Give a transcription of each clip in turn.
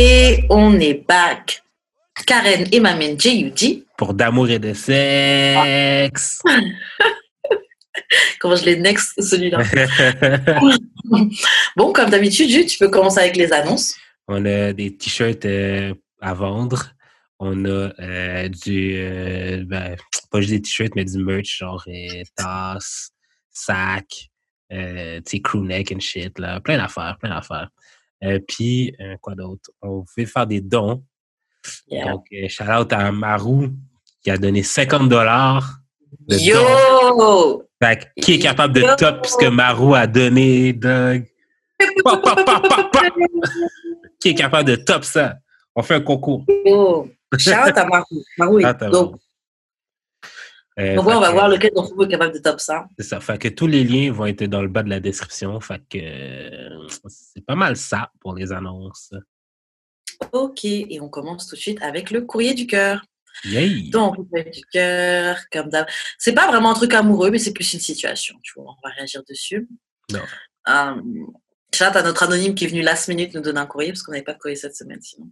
Et on est back. Karen et Mamen J.U.G. Pour d'amour et de sexe. Comment je l'ai next celui-là? bon, comme d'habitude, Jude, tu peux commencer avec les annonces. On a des t-shirts euh, à vendre. On a euh, du, euh, ben, pas juste des t-shirts, mais du merch, genre euh, tasses, sacs, euh, tu sais, crewneck and shit, là. Plein d'affaires, plein d'affaires. Euh, puis, euh, quoi d'autre? On pouvait faire des dons. Yeah. Donc, euh, shout out à Marou qui a donné 50 dollars. Yo! Fait que, qui est capable de Yo! top ce que Marou a donné, Doug? Pa, pa, pa. Qui est capable de top ça? On fait un concours. Yo! Shout out à Marou. Marou est dope. Euh, Donc, ouais, on va que- voir lequel d'entre vous est capable de top ça. C'est ça. Fait que tous les liens vont être dans le bas de la description. Fait que euh, c'est pas mal ça pour les annonces. Ok, et on commence tout de suite avec le courrier du cœur. Yay! Donc, le courrier du cœur, comme d'hab. C'est pas vraiment un truc amoureux, mais c'est plus une situation. Tu vois, on va réagir dessus. Non. Euh, shout out à notre anonyme qui est venu last minute nous donner un courrier parce qu'on n'avait pas de courrier cette semaine sinon.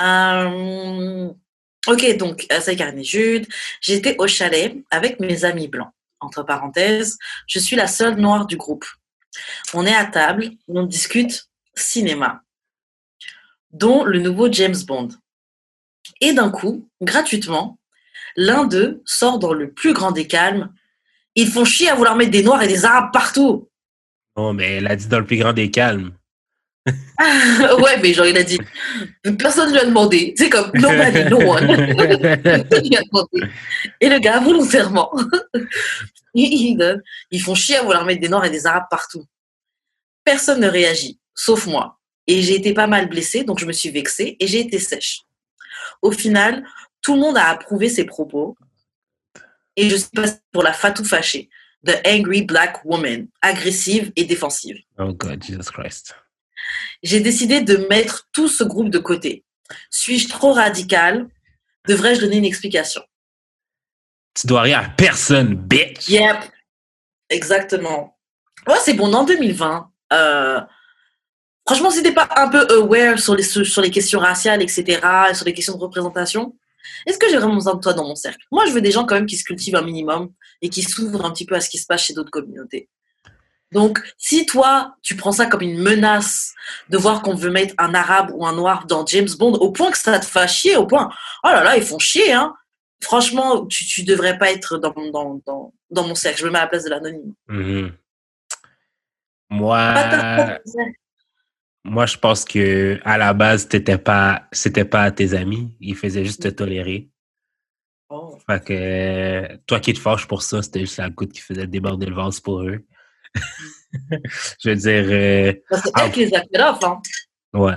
Euh, ok, donc, euh, c'est Karen et Jude. J'étais au chalet avec mes amis blancs. Entre parenthèses, je suis la seule noire du groupe. On est à table, on discute cinéma, dont le nouveau James Bond. Et d'un coup, gratuitement, l'un d'eux sort dans le plus grand des calmes. Ils font chier à vouloir mettre des noirs et des arabes partout. Non, mais elle a dit dans le plus grand des calmes. ouais, mais genre, il a dit, personne ne lui a demandé. C'est comme, nobody, no one. Personne lui a demandé. Et le gars, volontairement, donne, ils font chier à vouloir mettre des noirs et des arabes partout. Personne ne réagit, sauf moi. Et j'ai été pas mal blessée, donc je me suis vexée et j'ai été sèche. Au final, tout le monde a approuvé ses propos et je suis passée pour la fatou fâchée, the angry black woman, agressive et défensive. Oh God, Jesus Christ. J'ai décidé de mettre tout ce groupe de côté. Suis-je trop radical? Devrais-je donner une explication? Tu dois rien à personne, bitch! Yep, exactement. Ouais, c'est bon, en 2020. Euh, franchement, si t'es pas un peu aware sur les, sur les questions raciales, etc., et sur les questions de représentation, est-ce que j'ai vraiment besoin de toi dans mon cercle? Moi, je veux des gens quand même qui se cultivent un minimum et qui s'ouvrent un petit peu à ce qui se passe chez d'autres communautés. Donc, si toi, tu prends ça comme une menace de voir qu'on veut mettre un arabe ou un noir dans James Bond, au point que ça te fasse chier, au point, oh là là, ils font chier, hein. Franchement, tu, tu devrais pas être dans, dans, dans, dans mon cercle. Je me mets à la place de l'anonyme. Mhm. Moi, moi, je pense que à la base, t'étais pas, c'était pas tes amis. Ils faisaient juste te tolérer. Oh. Fait que toi qui te fâches pour ça, c'était juste la goutte qui faisait déborder le vase pour eux. je veux dire, euh, C'est elle qui les a hein. ouais.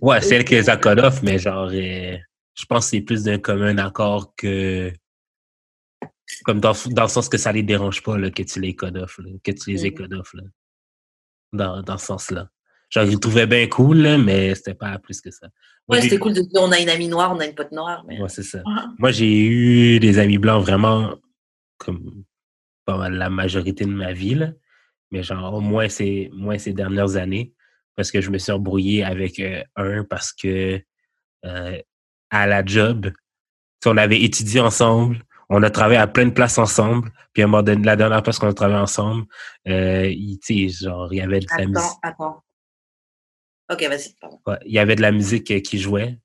Ouais, c'est elle qui les a mais genre, euh, je pense que c'est plus d'un commun accord que. Comme dans, dans le sens que ça les dérange pas là, que tu les cut off, là, que tu les cut off. Là, dans, dans ce sens-là. Genre, ils le trouvaient bien cool, là, mais c'était pas plus que ça. Moi, Ouais, c'était cool de dire on a une amie noire, on a une pote noire. Mais... Ouais, c'est ça. Moi, j'ai eu des amis blancs vraiment comme pas mal la majorité de ma vie, là. mais genre au moins ces, moins ces dernières années, parce que je me suis embrouillé avec euh, un parce que euh, à la job, on avait étudié ensemble, on a travaillé à plein de places ensemble, puis à un moment donné, la dernière place qu'on a travaillé ensemble, euh, il, genre, il y avait de la musique. Attends, attends. Ok, vas-y, pardon. Ouais, il y avait de la musique qui jouait.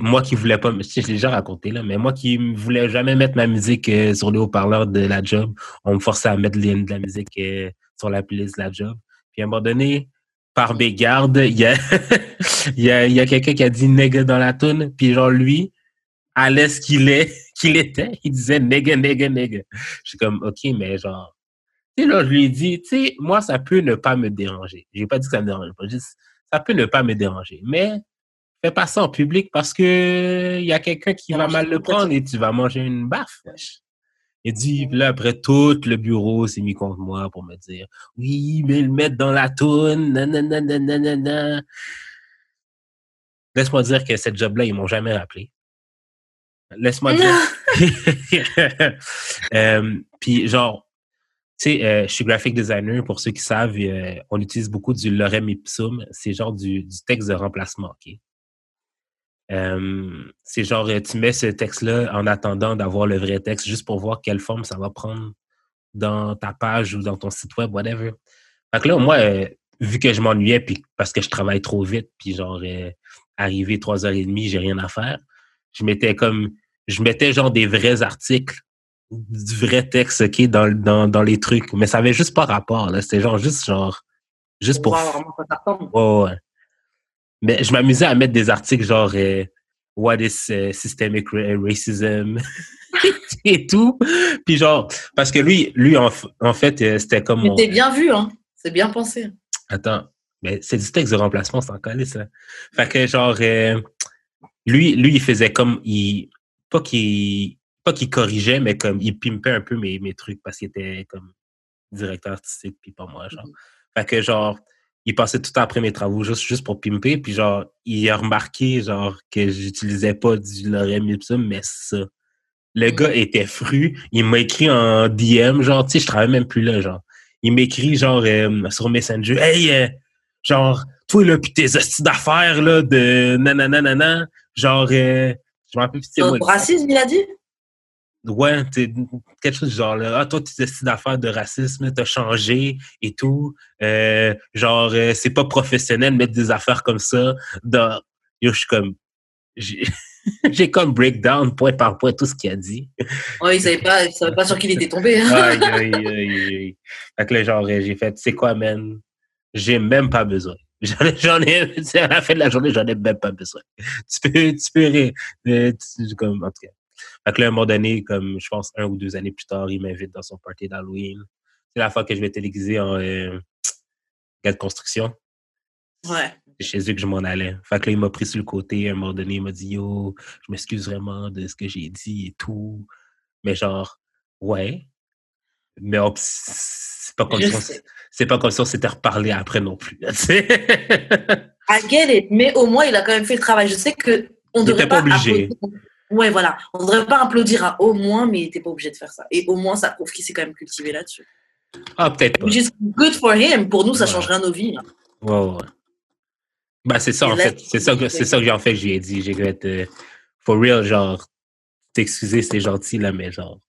Moi qui voulais pas, je l'ai déjà raconté, là, mais moi qui voulais jamais mettre ma musique euh, sur le haut-parleur de la job, on me forçait à mettre les- de la musique euh, sur la playlist de la job. Puis à un moment donné, par mégarde, il y a, y y a quelqu'un qui a dit nègre dans la toune, puis genre lui, à l'aise qu'il est, qu'il était, il disait nègre, nègre, nègre. Je suis comme, OK, mais genre, Tu sais, là, je lui ai dit, tu sais, moi, ça peut ne pas me déranger. J'ai pas dit que ça me dérange pas, juste, ça peut ne pas me déranger. Mais, fais pas ça en public parce que il y a quelqu'un qui va mal le prendre et tu vas manger une baffe. Il dit, là, après, tout le bureau s'est mis contre moi pour me dire, oui, mais le mettre dans la toune, nanana, Laisse-moi dire que cette job-là, ils m'ont jamais rappelé. Laisse-moi dire. euh, puis, genre, tu sais, euh, je suis graphic designer. Pour ceux qui savent, euh, on utilise beaucoup du lorem ipsum. C'est genre du, du, texte de remplacement, OK? Euh, c'est genre, tu mets ce texte-là en attendant d'avoir le vrai texte juste pour voir quelle forme ça va prendre dans ta page ou dans ton site web, whatever. Fait que là, moi, vu que je m'ennuyais, puis parce que je travaille trop vite, puis genre, arrivé trois heures et demie, j'ai rien à faire, je mettais comme, je mettais genre des vrais articles, du vrai texte, OK, dans, dans, dans les trucs. Mais ça avait juste pas rapport, là. C'était genre, juste genre, juste pour. Oh, ouais. Mais je m'amusais à mettre des articles genre, euh, What is uh, systemic racism? et tout. Puis genre, parce que lui, lui, en, en fait, euh, c'était comme. C'était bien vu, hein. C'est bien pensé. Attends, mais c'est du texte de remplacement, c'est encore ça. Fait que genre, euh, lui, lui, il faisait comme, il, pas qu'il, pas qu'il corrigeait, mais comme il pimpait un peu mes, mes trucs parce qu'il était comme directeur artistique puis pas moi, genre. Fait que genre, il passait tout le temps après mes travaux juste, juste pour pimper, puis genre, il a remarqué genre que j'utilisais pas du lorem ipsum, mais ça. Le gars était fru, il m'a écrit en DM, genre, tu sais, je travaille même plus là, genre. Il m'écrit genre euh, sur Messenger, hey, euh, genre, toi, là, pis tes astuces d'affaires, là, de nanana, genre, euh, je m'en rappelle plus. Le racisme, il a dit? Ouais, quelque chose du genre, là, ah, toi, tes astuces d'affaires de racisme, t'as changé et tout. Euh, genre, euh, c'est pas professionnel de mettre des affaires comme ça dans... Yo, je suis comme... J'ai comme breakdown point par point tout ce qu'il a dit. Ouais, il savait pas, il savait pas sur qui il était tombé. Hein. aïe, aïe, aïe, aïe. Fait que là, genre, j'ai fait, c'est quoi, man? j'ai même pas besoin. J'en ai, à la fin de la journée, j'en ai même pas besoin. Tu peux, tu peux rire. comme, en tout cas. Fait que là, à un moment donné, comme, je pense, un ou deux années plus tard, il m'invite dans son party d'Halloween. C'est la fois que je vais téléviser en euh, gars de construction. Ouais. C'est chez eux que je m'en allais. Fait que là, il m'a pris sur le côté. À un moment donné, il m'a dit, yo, je m'excuse vraiment de ce que j'ai dit et tout. Mais genre, ouais. Mais c'est pas comme ça c'est pas comme si on s'était reparlé après non plus. I get it, mais au moins il a quand même fait le travail. Je sais que on devrait pas, obligé. Ouais, voilà, on devrait pas applaudir à au moins, mais il était pas obligé de faire ça. Et au moins ça prouve qu'il s'est quand même cultivé là-dessus. Ah peut-être pas. Which good for him. Pour nous, ça ouais. changerait nos vies. Ouais, ouais. Bah c'est ça en fait. C'est ça que c'est ça que j'ai en fait. J'ai dit, j'ai être euh, for real, genre t'excuser, c'est gentil là, mais genre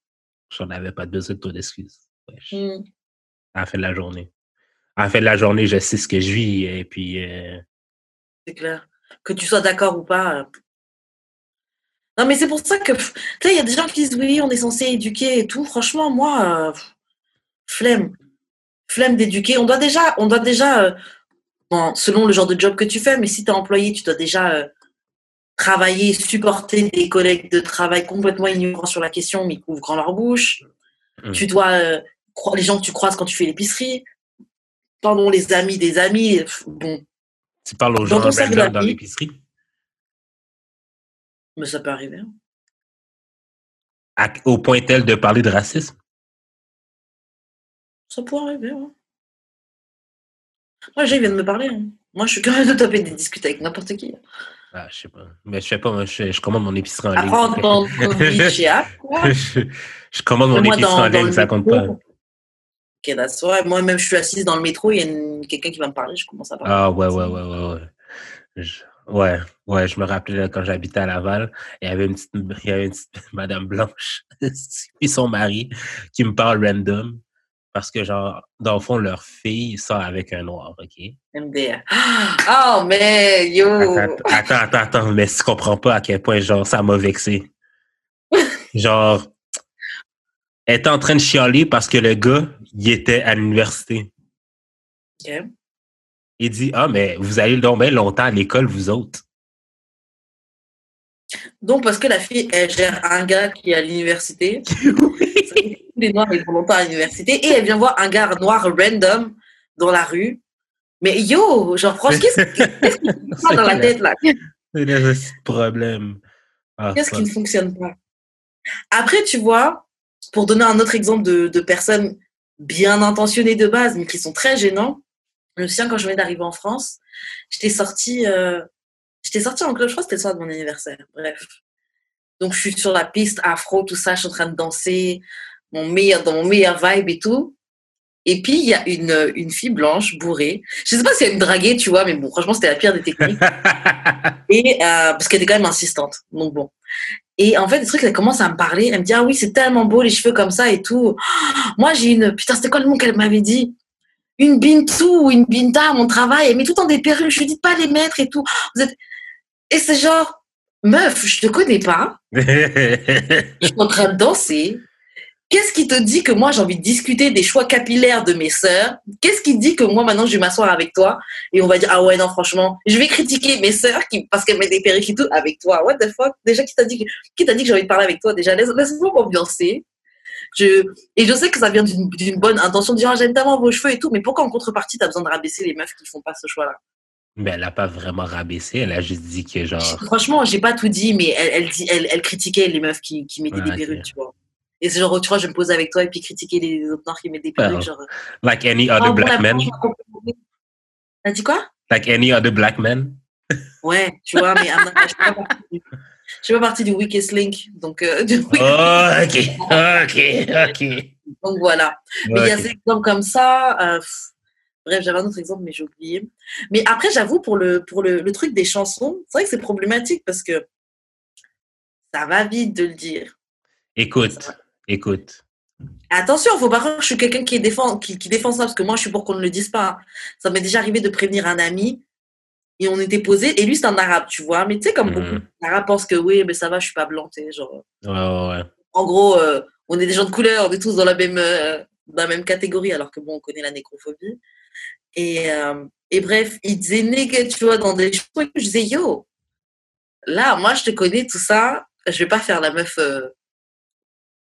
j'en avais pas besoin de ton excuse. Mm. À la fin de la journée à la fin de la journée, je sais ce que je vis. Et puis. Euh... C'est clair. Que tu sois d'accord ou pas. Euh, non, mais c'est pour ça que. Tu sais, il y a des gens qui disent oui, on est censé éduquer et tout. Franchement, moi, euh, flemme. Flemme d'éduquer. On doit déjà. On doit déjà euh, bon, selon le genre de job que tu fais, mais si tu es employé, tu dois déjà travailler, supporter des collègues de travail complètement ignorants sur la question, mais qui ouvrent grand leur bouche. Mmh. Tu dois. les gens que tu croises quand tu fais l'épicerie, pardon, les amis des amis. Bon. Tu parles aux gens dans l'épicerie? Mais ça peut arriver. Hein. À, au point tel de parler de racisme? Ça peut arriver, ouais. Moi, j'ai vient de me parler. Hein. Moi, je suis quand même de taper des discuter avec n'importe qui. Ah, je sais pas. Mais je sais pas, moi, je, je commande mon épicerie en ligne. Je, je commande mon épicerie en ligne, ça compte pas. Ok, that's. Moi-même, je suis assise dans le métro, il y a quelqu'un qui va me parler, je commence à parler. Ah, ouais, ouais, ouais, ouais, ouais. Je... Ouais, ouais, je me rappelais quand j'habitais à Laval, il y avait une petite, il y avait une petite madame blanche, puis son mari, qui me parle random, parce que, genre, dans le fond, leur fille sort avec un noir, OK? MDR. Oh, mais yo! Attends, attends, attends, attends, mais tu comprends pas à quel point, genre, ça m'a vexé. genre, elle était en train de chialer parce que le gars, il était à l'université. OK. Il dit Ah, mais vous allez donc bien longtemps à l'école, vous autres. Donc, parce que la fille, elle gère un gars qui est à l'université. oui. les noirs ils vont longtemps à l'université et elle vient voir un gars noir random dans la rue. Mais yo, genre, franchement, qu'est-ce qui se passe dans la tête là? C'est un problème. Ah, Qu'est-ce qui ne fonctionne pas? Après, tu vois, pour donner un autre exemple de, de personnes bien intentionnées de base, mais qui sont très gênants, je me souviens quand je venais d'arriver en France, j'étais sortie, euh, j'étais sortie en club, je crois que c'était le soir de mon anniversaire, bref. Donc, je suis sur la piste afro, tout ça, je suis en train de danser, mon meilleur, dans mon meilleur vibe et tout. Et puis, il y a une, une fille blanche, bourrée. Je sais pas si elle me draguait, tu vois, mais bon, franchement, c'était la pire des techniques. Et euh, parce qu'elle était quand même insistante. Donc bon. Et en fait, le truc, elle commence à me parler. Elle me dit ah oui, c'est tellement beau les cheveux comme ça et tout. Moi, j'ai une putain, c'était quoi le mot qu'elle m'avait dit? Une bintou ou une binta à mon travail. Elle met tout le temps des perruques. Je lui dis pas les mettre et tout. Vous êtes et c'est genre meuf, je te connais pas. Je suis en train de danser. Qu'est-ce qui te dit que moi j'ai envie de discuter des choix capillaires de mes sœurs? Qu'est-ce qui te dit que moi maintenant je vais m'asseoir avec toi et on va dire ah ouais non franchement je vais critiquer mes sœurs qui parce qu'elles mettent des perruques et tout avec toi what the fuck? Déjà qui t'a dit que, qui t'a dit que j'ai envie de parler avec toi? Déjà laisse laisse-moi m'ambiancer je et je sais que ça vient d'une bonne intention de dire ah, j'aime tellement vos cheveux et tout mais pourquoi en contrepartie t'as besoin de rabaisser les meufs qui font pas ce choix là Mais elle a pas vraiment rabaissé, elle a juste dit que genre. franchement j'ai pas tout dit mais elle elle, dit, elle, elle critiquait les meufs qui, qui mettaient des ok. perruques tu vois et c'est genre tu vois je vais me poser avec toi et puis critiquer les autres noirs qui mettent des perruques genre Like any Ah, other bon, black la man? T'as dit quoi? Like any other black man? Ouais, tu vois, mais I'm not- je suis pas partie du, je suis pas partie du weakest link, donc, euh, du- Oh, ok, ok, ok. donc voilà. Mais il y a des exemples comme ça. euh, bref, j'avais un autre exemple, mais j'ai oublié. Mais après, j'avoue, pour le, pour le, le truc des chansons, c'est vrai que c'est problématique parce que ça va vite de le dire. Écoute, écoute. Attention, faut pas croire que je suis quelqu'un qui, défend, qui, qui défend ça, parce que moi, je suis pour qu'on ne le dise pas. Ça m'est déjà arrivé de prévenir un ami, et on était posé, et lui, c'est un arabe, tu vois. Mais tu sais, comme Mhm. beaucoup d'arabes pensent que oui, mais ça va, je suis pas blanc, tu sais, genre. Ouais, ouais, ouais. En gros, euh, on est des gens de couleur, on est tous dans la même, euh, dans la même catégorie, alors que bon, on connaît la nécrophobie. Et, euh, et bref, il disait nègre, tu vois, dans des choses. Je disais, yo, là, moi, je te connais, tout ça, je vais pas faire la meuf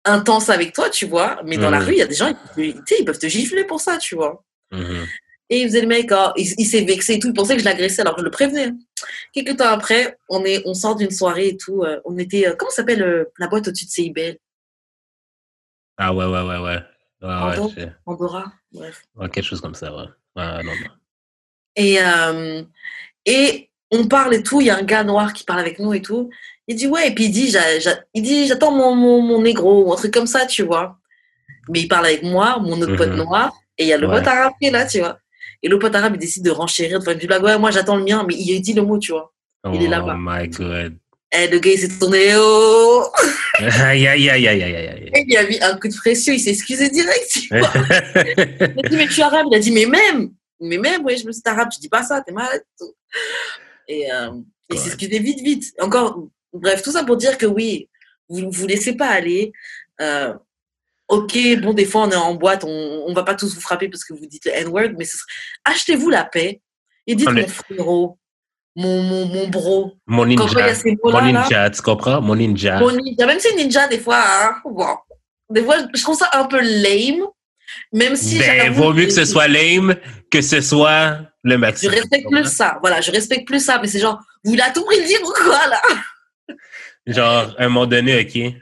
intense avec toi, tu vois. Mais dans la Mhm. rue, il y a des gens, ils, ils peuvent te gifler pour ça, tu vois. Mhm. Et il faisait le mec, oh, il, il s'est vexé et tout, il pensait que je l'agressais, alors je le prévenais. Quelques temps après, on, est, on sort d'une soirée et tout. euh, on était, euh, comment s'appelle euh, la boîte au-dessus de Seibel Ah ouais, ouais, ouais, ouais. Ouais, ouais, Andorra Bref. ouais, quelque chose comme ça, ouais. Ouais, non, non. Et, euh, et on parle et tout, il y a un gars noir qui parle avec nous et tout. Il dit ouais, et puis il dit, j'attends mon, mon, mon négro, ou un truc comme ça, tu vois. Mais il parle avec moi, mon autre pote Mhm. noir, et il y a le Ouais. pote arabe là, tu vois. Et le pote arabe, il décide de renchérir, de faire une blague, ouais, moi j'attends le mien, mais il dit le mot, tu vois. Il est Oh là-bas. my god. Et le gars, il s'est tourné, oh Aïe, aïe, aïe, aïe, aïe, aïe. Et il a mis un coup de pression, il s'est excusé direct, tu vois. aïe. Il a dit, mais tu es arabe. Il a dit, mais même, mais même, ouais, je me suis arabe, tu dis pas ça, t'es malade. Et euh, il Ouais. s'est excusé vite, vite. Encore, bref, tout ça pour dire que oui, vous vous laissez pas aller. Euh, ok, bon, des fois, on est en boîte, on, on va pas tous vous frapper parce que vous dites le N-word, mais serait- achetez-vous la paix et dites mon frérot, mon, mon, mon bro. Mon Quand il y ninja. a ces Mon ninja, tu comprends? Mon ninja. mon ninja, même si ninja, des fois, hein, bon, des fois, je trouve ça un peu lame, même si Ben, vaut mieux que ce je- soit lame que ce soit le Je maximum. respecte plus ça. Voilà, je respecte plus ça. Mais c'est genre, vous voulez à tout prix le dire ou quoi, là? Genre, à un moment donné, OK,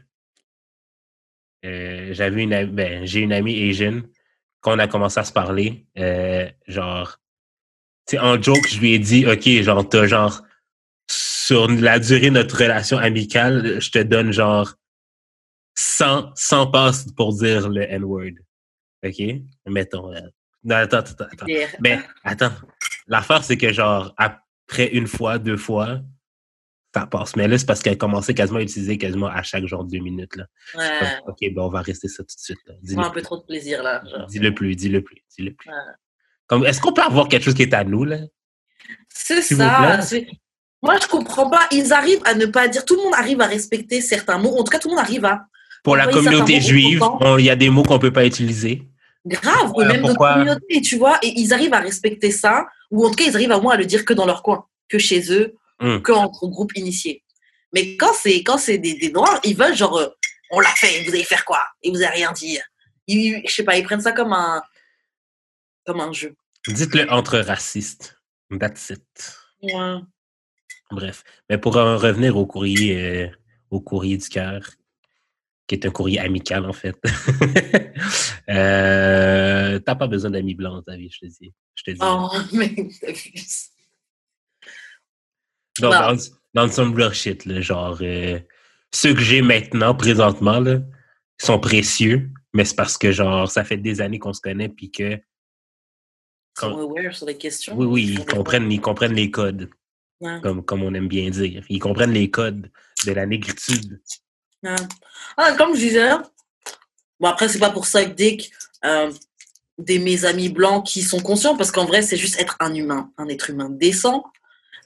euh, j'avais une ben, j'ai une amie Asian, quand on a commencé à se parler, euh, genre, tu en joke, je lui ai dit, OK, genre, t'as genre, sur la durée de notre relation amicale, je te donne genre 100, 100 passes pour dire le N-word. OK? Mettons. euh, non, attends, attends, attends. Mais attends, l'affaire, c'est que genre, après une fois, deux fois, ça passe. Mais là, c'est parce qu'elle a commencé quasiment à utiliser quasiment à chaque genre deux minutes. Là. Ouais, Ok, ben on va rester ça tout de suite. là. Moi, un peu trop de plaisir, là. Dis-le plus, dis-le plus, dis-le plus. Ouais. Comme, est-ce qu'on peut avoir quelque chose qui est à nous, là? C'est ça. Moi, je comprends pas. Ils arrivent à ne pas dire. Tout le monde arrive à respecter certains mots. En tout cas, tout le monde arrive à. Pour la communauté juive, il y a des mots qu'on peut pas utiliser. Grave, ou Ouais, même notre communauté, tu vois. Et ils arrivent à respecter ça. Ou en tout cas, ils arrivent à moins à le dire que dans leur coin, que chez eux, Hum. que entre groupes initiés. Mais quand c'est quand c'est des, des noirs, ils veulent genre, euh, on l'a fait, vous allez faire quoi? Et vous allez rien dire. ils, je sais pas, ils prennent ça comme un, comme un jeu. Dites-le entre racistes. That's it. Ouais. Bref. Mais pour en revenir au courrier, euh, au courrier du cœur, qui est un courrier amical en fait. euh, T'as pas besoin d'amis blancs dans ta vie, je te dis. Je te dis. Oh, mais Dans, dans some real shit, là, genre, euh, ceux que j'ai maintenant, présentement, là, sont précieux, mais c'est parce que, genre, ça fait des années qu'on se connaît, puis que, Ils sont aware sur les questions. oui, oui, ils comprennent, ils comprennent les codes, Ouais. comme, comme on aime bien dire. Ils comprennent les codes de la négritude. Ouais. Ah, comme je disais, bon après c'est pas pour ça que Dick, euh, des mes amis blancs qui sont conscients, parce qu'en vrai c'est juste être un humain, un être humain décent.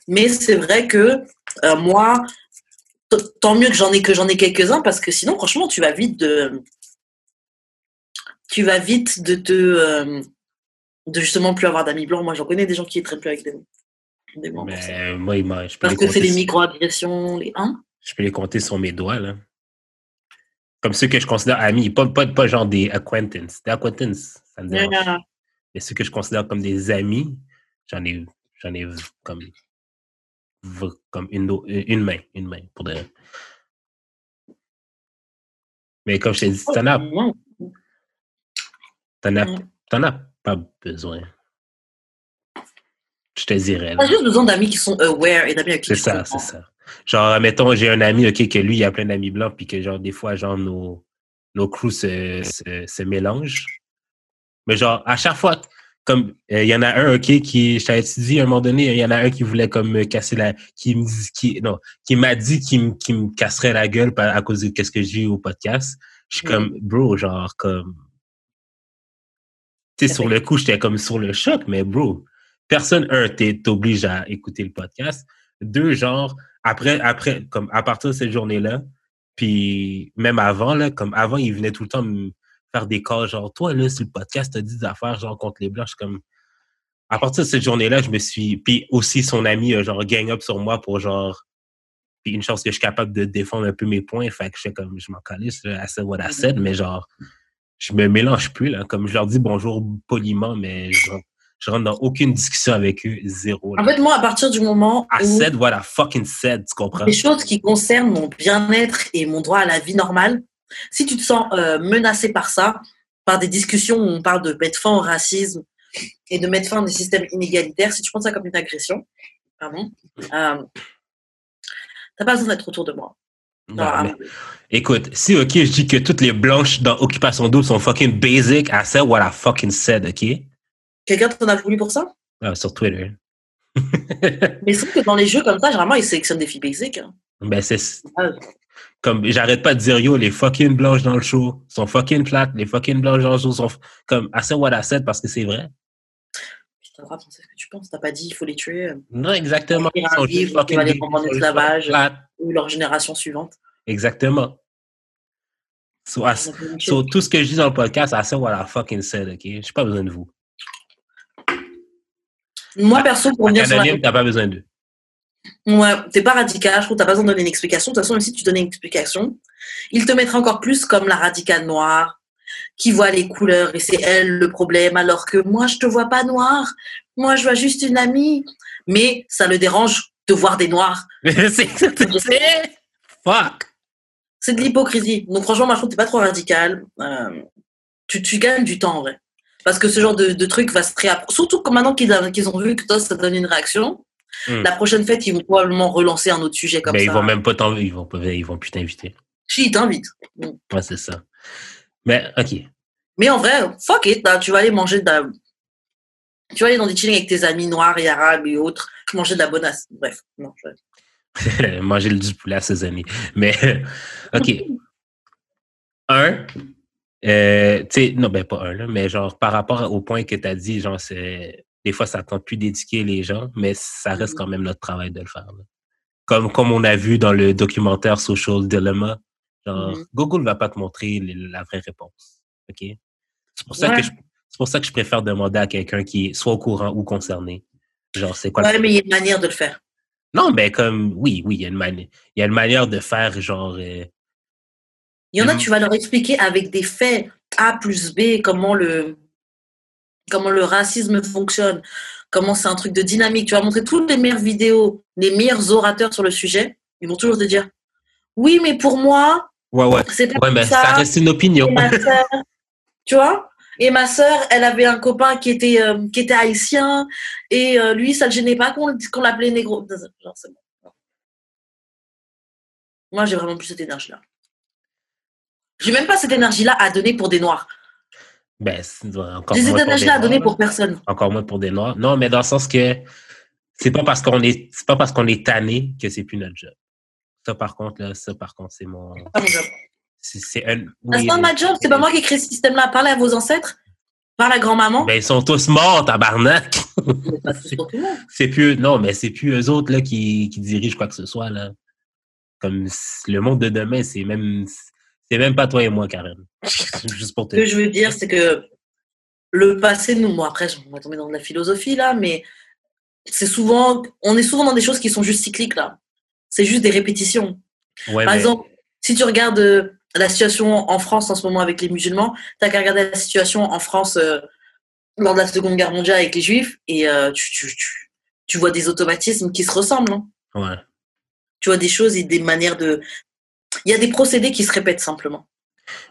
Mais c'est vrai que euh, moi, tant mieux que j'en ai que j'en ai quelques-uns, parce que sinon franchement tu vas vite de, tu vas vite de te, euh, de justement plus avoir d'amis blancs. Moi j'en connais des gens qui ne traînent plus avec des, des blancs. Mais moi, il m'a- je peux, Parce les que c'est sur- micro-agressions, les hein? je peux les compter sur mes doigts, là. Comme ceux que je considère amis, pas, pas, pas genre des acquaintances. Des acquaintances, ça me dérange. Mais ceux que je considère comme des amis, j'en ai, j'en ai comme, comme une, au- une main, une main, pour de. Mais comme je t'ai dit, t'en as, t'en as, t'en as pas besoin. Je te dirais. T'as juste besoin d'amis qui sont aware et d'amis avec qui C'est ça, c'est ça. Genre, mettons, j'ai un ami, OK, que lui, il a plein d'amis blancs, puis que, genre, des fois, genre, nos, nos crews se, se, se mélangent. Mais, genre, à chaque fois, comme, euh, il y en a un, OK, qui, je t'avais dit, à un moment donné, il y en a un qui voulait, comme, me casser la, qui me qui, non, qui m'a dit qu'il me, qu'il me casserait la gueule à cause de qu'est-ce que j'ai eu au podcast. Je suis Mhm. comme, bro, genre, comme, tu sais, sur le coup, j'étais comme sur le choc, mais bro, personne, un, t'oblige à écouter le podcast. Deux, genre, après, après, comme à partir de cette journée-là, puis même avant, là, comme avant, il venait tout le temps me faire des calls, genre, toi, là, sur le podcast, t'as dit des affaires, genre, contre les Blancs. Je suis comme, à partir de cette journée-là, je me suis, puis aussi son ami, a, genre, gang up sur moi pour, genre, puis une chance que je suis capable de défendre un peu mes points, fait que je fais comme, je m'en calisse, I said what I said, mais genre, je me mélange plus, là, comme je leur dis bonjour poliment, mais je, rentre- je rentre dans aucune discussion avec eux, zéro. là. En fait, moi, à partir du moment I où said what I fucking said, tu comprends? les choses qui concernent mon bien-être et mon droit à la vie normale, si tu te sens euh, menacé par ça, par des discussions où on parle de mettre fin au racisme et de mettre fin à des systèmes inégalitaires, si tu prends ça comme une agression, pardon, euh, t'as pas besoin d'être autour de moi. Non, Genre, mais euh, écoute, si, OK, je dis que toutes les blanches dans Occupation Double sont fucking basic, I said what I fucking said, OK? Quelqu'un t'en a voulu pour ça? Ah, sur Twitter. Mais c'est vrai que dans les jeux comme ça, généralement, ils sélectionnent des filles basiques. hein. ben, c'est... Ah, Comme, j'arrête pas de dire, yo, les fucking blanches dans le show sont fucking plates, les fucking blanches dans le show sont... Comme, said what I said parce que c'est vrai. Putain, grave, c'est ce que tu penses. T'as pas dit il faut les tuer euh, Non, exactement. Ils sont juste va les fucking- rendre en esclavage. ou leur génération suivante. Exactement. So, so, tout ce que je dis dans le podcast, I said what I fucking said, OK? J'ai pas besoin de vous. Moi, perso, pour revenir sur la t'as pas besoin d'eux. Ouais, t'es pas radical, je trouve que t'as pas besoin de donner une explication. De toute façon, même si tu donnais une explication, il te mettra encore plus comme la radicale noire qui voit les couleurs et c'est elle le problème, alors que moi, je te vois pas noir. Moi, je vois juste une amie. Mais ça le dérange de voir des noirs. c'est Fuck! C'est de l'hypocrisie. Donc, franchement, moi, je trouve que t'es pas trop radical. Euh, tu, tu gagnes du temps, en vrai. Parce que ce genre de, de truc va se réappro- Surtout que maintenant qu'ils ont vu que toi, ça donne une réaction, Hmm. la prochaine fête, ils vont probablement relancer un autre sujet comme Mais ça. Ils vont même pas t'en... Ils vont, ils vont plus t'inviter. Si, ils t'invitent. Ouais, c'est ça. Mais, OK. Mais en vrai, fuck it, là, tu vas aller manger de la... Tu vas aller dans des chillings avec tes amis noirs et arabes et autres, manger de la bonasse. Bref, non. je- Manger le du poulet assaisonné. Mais, OK. Un, euh, tu sais, non, ben pas un, là, mais genre, par rapport au point que tu as dit, genre, c'est. Des fois, ça tente plus d'éduquer les gens, mais ça reste quand même notre travail de le faire. là. Comme, comme on a vu dans le documentaire Social Dilemma, genre, Mhm. Google va pas te montrer la vraie réponse. OK? C'est pour, ça Ouais. que je- pour ça que je préfère demander à quelqu'un qui est soit au courant ou concerné. Genre, c'est quoi le Ouais, mais il y a une manière de le faire. non, mais comme, oui, oui, il y a une manière, il y a une manière de faire, genre, euh, Il y en a, tu vas leur expliquer avec des faits A plus B comment le, comment le racisme fonctionne, comment c'est un truc de dynamique. Tu vas montrer toutes les meilleures vidéos, les meilleurs orateurs sur le sujet. Ils vont toujours te dire Oui, mais pour moi, Ouais, ouais. c'est Ouais, mais ça reste une opinion. et ma sœur, tu vois? Et ma sœur, elle avait un copain qui était, euh, qui était haïtien, et euh, lui, ça le gênait pas qu'on qu'on l'appelait négro. Genre, c'est bon. Non. Moi, j'ai vraiment plus cette énergie-là. J'ai même pas cette énergie-là à donner pour des noirs. Ben, encore des énergie-là à donner là. pour personne. Encore moins pour des Noirs. Non, mais dans le sens que c'est pas parce qu'on est, c'est pas parce qu'on est tanné que c'est plus notre job. Ça, par contre, là, ça, par contre, c'est mon, C'est pas mon job. c'est un, oui, pas ma job, c'est pas moi qui ai créé ce système-là. Parlez à vos ancêtres, parlez à grand-maman. Ben, ils sont tous morts, tabarnak! C'est plus, non, mais c'est plus eux autres, là, qui, qui dirigent quoi que ce soit, là. Comme, le monde de demain, c'est même, c'est même pas toi et moi, Karen. Juste pour te Ce que je veux dire, c'est que le passé, nous, bon, après, on va tomber dans de la philosophie, là, mais c'est souvent, on est souvent dans des choses qui sont juste cycliques, là. C'est juste des répétitions. Ouais, Par mais- exemple, si tu regardes euh, la situation en France en ce moment avec les musulmans, t'as qu'à regarder la situation en France euh, lors de la Seconde Guerre mondiale avec les Juifs, et euh, tu, tu, tu, tu vois des automatismes qui se ressemblent. hein. ouais. Tu vois des choses et des manières de... Il y a des procédés qui se répètent simplement.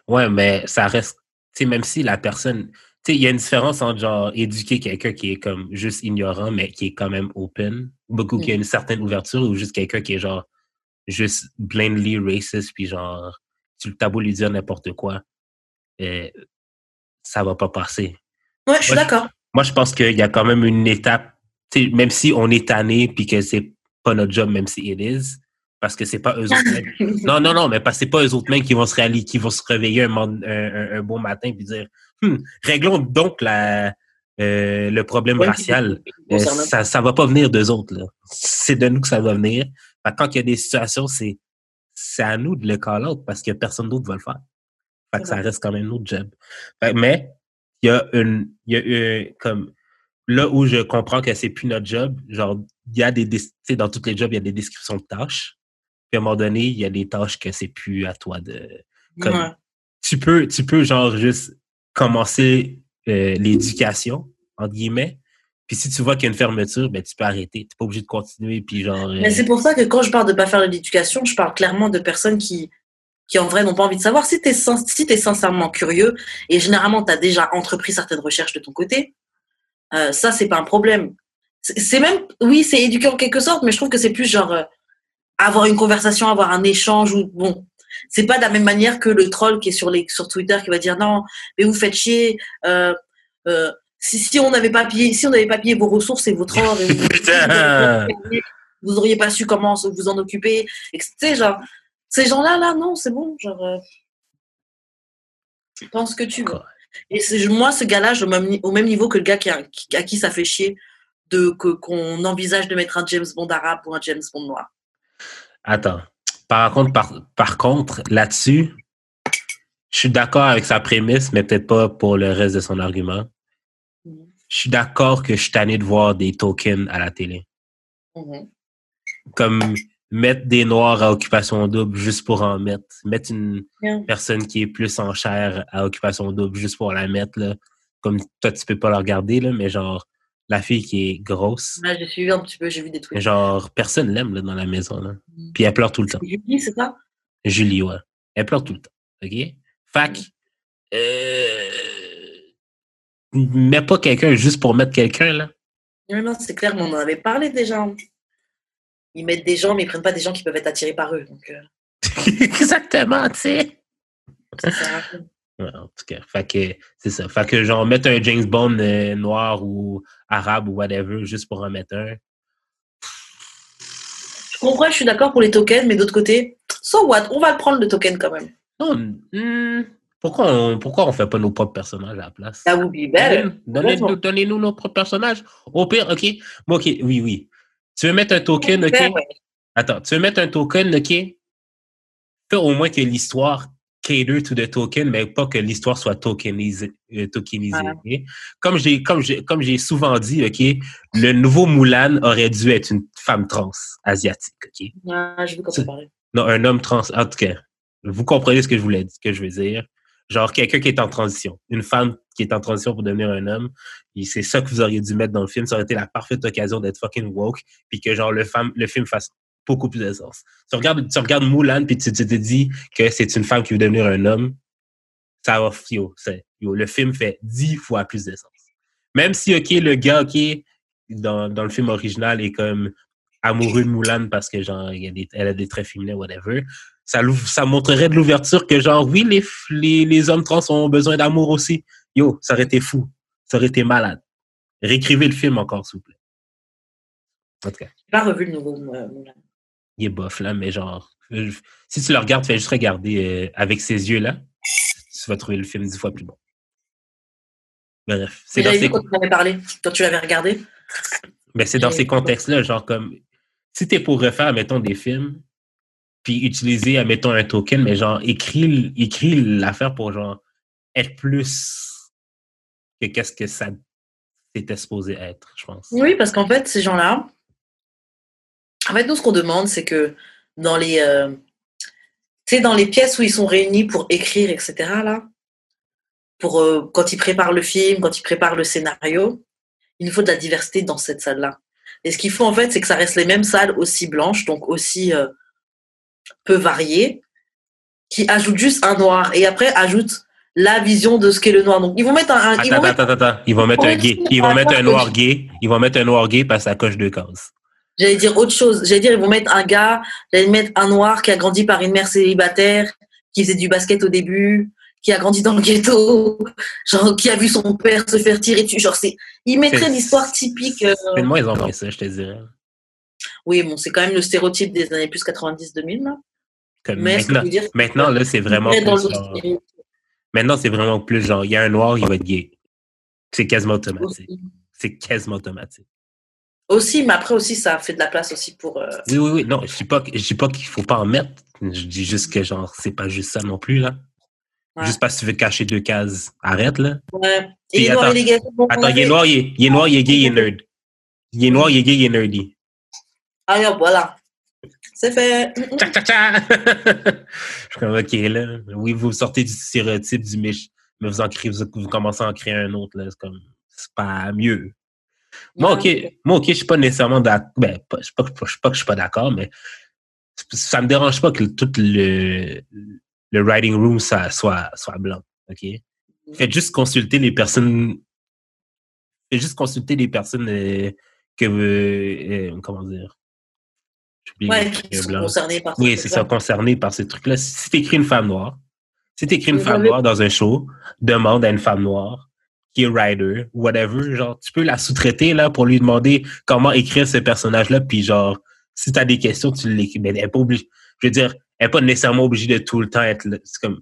Ouais, mais ça reste, tu sais, même si la personne, tu sais, il y a une différence entre genre éduquer quelqu'un qui est comme juste ignorant, mais qui est quand même open, beaucoup qui a une certaine ouverture, ou juste quelqu'un qui est genre juste blindly racist, puis genre, tu le tabou lui dire n'importe quoi, euh, ça va pas passer. Ouais, je suis d'accord. Moi, je pense qu'il y a quand même une étape, tu sais, même si on est tanné, puis que c'est pas notre job, même si it is, parce que c'est pas eux autres mêmes. Non, non, non, mais parce que c'est pas eux autres mêmes qui vont se réaliser, qui vont se réveiller un, mon- un, un- un bon matin puis dire Hum, réglons donc la, euh, le problème racial. Euh, ça, ça va pas venir d'eux autres. là. C'est de nous que ça va venir. Fait quand il y a des situations, c'est c'est à nous de le call out parce que personne d'autre va le faire. Fait que ça reste quand même notre job. Fait mais il y a une, il y a eu comme là où je comprends que c'est plus notre job. Genre, il y a des, des- tu sais, dans tous les jobs, il y a des descriptions de tâches. Puis à un moment donné, il y a des tâches que c'est plus à toi de. comme- Ouais. Tu peux, tu peux genre juste commencer euh, l'éducation entre guillemets. Puis si tu vois qu'il y a une fermeture, ben tu peux arrêter. Tu n'es pas obligé de continuer. Puis genre. euh, Mais c'est pour ça que quand je parle de pas faire de l'éducation, je parle clairement de personnes qui, qui en vrai n'ont pas envie de savoir. Si tu es, si t'es sincèrement curieux, et généralement tu as déjà entrepris certaines recherches de ton côté, euh, ça, c'est pas un problème. C'est c'est même, oui, c'est éduquer en quelque sorte, mais je trouve que c'est plus genre euh, avoir une conversation, avoir un échange, ou bon. C'est pas de la même manière que le troll qui est sur, les, sur Twitter qui va dire non, mais vous faites chier. Euh, euh, si, si on n'avait pas pillé, si on n'avait pas vos ressources et votre or, et vous, auriez pas su comment vous en occuper. Et que, genre, ces gens-là, là, non, c'est bon. Genre, euh, pense que tu veux. Et moi, ce gars-là, je au même, ni- au même niveau que le gars qui a- qui- à qui ça fait chier de qu'on envisage de mettre un James Bond arabe ou un James Bond noir. Attends. Par contre, par, par contre, là-dessus, je suis d'accord avec sa prémisse, mais peut-être pas pour le reste de son argument. Je suis d'accord que je suis tanné de voir des tokens à la télé. Mhm. Comme mettre des noirs à occupation double juste pour en mettre. Mettre une personne qui est plus en chair à occupation double juste pour la mettre. Là. Comme toi, tu peux pas la regarder, là, mais genre, la fille qui est grosse, Là, j'ai suivi un petit peu, j'ai vu des trucs. genre, personne l'aime là, dans la maison. Là. Mhm. Puis elle pleure tout le temps. Julie, c'est ça? Julie, ouais. Elle pleure tout le temps. OK? Fac, euh, mets pas quelqu'un juste pour mettre quelqu'un, là. Non, non, c'est clair, mais on en avait parlé déjà. Ils mettent des gens, mais ils prennent pas des gens qui peuvent être attirés par eux. Donc, euh, Exactement, tu sais. ça. Ouais, en tout cas, fait que c'est ça. Fait que genre mettre un James Bond euh, noir ou arabe ou whatever juste pour en mettre un. Je comprends, je suis d'accord pour les tokens, mais d'autre côté, so what? On va le prendre le token quand même. Non, hmm, pourquoi on pourquoi on fait pas nos propres personnages à la place? That would be better. Donnez- Donnez-nous nos propres personnages. Au pire, OK. Bon, OK, oui, oui. Tu veux mettre un token, OK? Ben ouais. Attends, tu veux mettre un token, OK? Fais au moins que l'histoire cater to the token, mais pas que l'histoire soit tokenisée. euh, tokenisée ok? Comme j'ai comme j'ai comme j'ai souvent dit, OK, le nouveau Mulan aurait dû être une femme trans asiatique, OK? Ah, je veux parles. Non, un homme trans, en tout cas. vous comprenez ce que je voulais ce que je veux dire. Genre quelqu'un qui est en transition, une femme qui est en transition pour devenir un homme, c'est ça que vous auriez dû mettre dans le film. Ça aurait été la parfaite occasion d'être fucking woke, puis que genre le, femme, le film fasse beaucoup plus de sens. Tu regardes, tu regardes Moulin, puis tu, te dis que c'est une femme qui veut devenir un homme, ça va, yo, yo, le film fait dix fois plus de sens. Même si, OK, le gars, OK, dans, dans le film original est comme amoureux de Moulin parce que, genre, il a des, elle a des traits féminins, whatever, ça, ça montrerait de l'ouverture que, genre, oui, les, les, les hommes trans ont besoin d'amour aussi. Yo, ça aurait été fou. Ça aurait été malade. Réécrivez le film encore, s'il vous plaît. En tout cas. Pas revu le nouveau euh, Moulin. Il est bof, là, mais genre, si tu le regardes, fais juste regarder euh, avec ces yeux-là, tu vas trouver le film dix fois plus bon. Bref. C'est dans ces... quand tu parlé, quand tu l'avais regardé. Mais c'est dans ces contextes-là, genre comme si tu es pour refaire, mettons, des films, puis utiliser, mettons, un token, mais genre, écris, écris l'affaire pour genre être plus que qu'est-ce que ça c'était supposé être, je pense. Oui, parce qu'en fait, ces gens-là, en fait, nous, ce qu'on demande, c'est que dans les, euh, dans les pièces où ils sont réunis pour écrire, etc., là, pour, euh, quand ils préparent le film, quand ils préparent le scénario, il nous faut de la diversité dans cette salle-là. Et ce qu'il faut, en fait, c'est que ça reste les mêmes salles aussi blanches, donc aussi euh, peu variées, qui ajoutent juste un noir. Et après, ajoutent la vision de ce qu'est le noir. Donc, ils vont mettre un. ils vont mettre, attends, attends. Ils vont mettre un gay. Ils vont mettre un noir gay. Ils vont mettre un noir gay parce que ça coche deux cases. J'allais dire autre chose. J'allais dire, ils vont mettre un gars, j'allais mettre un noir qui a grandi par une mère célibataire, qui faisait du basket au début, qui a grandi dans le ghetto, genre qui a vu son père se faire tirer dessus. Genre, c'est, il mettrait l'histoire typique. Euh... moi, ils ont pris ça, je te dirais. Oui, bon, c'est quand même le stéréotype des années plus 90-2000, là. Mais maintenant, dire, maintenant, là, c'est vraiment. Plus genre... Maintenant, c'est vraiment plus genre, il y a un noir, il va être gay. C'est quasiment automatique. C'est quasiment automatique. Aussi, mais après aussi, ça fait de la place aussi pour. Euh... Oui, oui, oui. Non, je ne dis pas qu'il ne faut pas en mettre. Je dis juste que, genre, c'est pas juste ça non plus, là. Juste parce que tu veux cacher deux cases. Arrête, là. Ouais. Et il attends, est attends, il est noir, il est, il est noir, il est gay, il est nerd. Il est noir, il est gay, il est nerdy. Alors, voilà. C'est fait. Tcha, tcha, tcha. je suis comme, OK, là. Oui, vous sortez du stéréotype du Mich, mais vous, en créez, vous, vous commencez à en créer un autre, là. C'est comme, c'est pas mieux. Moi, OK, moi, OK, je suis pas nécessairement d'accord. Ben, je suis pas, pas que je suis pas d'accord, mais ça me dérange pas que tout le, le writing room ça, soit, soit blanc. OK? Faites juste consulter les personnes. Faites juste consulter les personnes euh, que. Euh, comment dire? Ouais, qui sont concernées par Oui, c'est ça, concernées par ces trucs-là. Si tu écris une femme noire, si tu écris une femme noire dans un show, demande à une femme noire qui est writer, whatever, genre, tu peux la sous-traiter là pour lui demander comment écrire ce personnage-là, puis genre, si tu as des questions, tu l'écris. Mais elle n'est pas obligée. Je veux dire, elle n'est pas nécessairement obligée de tout le temps être là. C'est comme,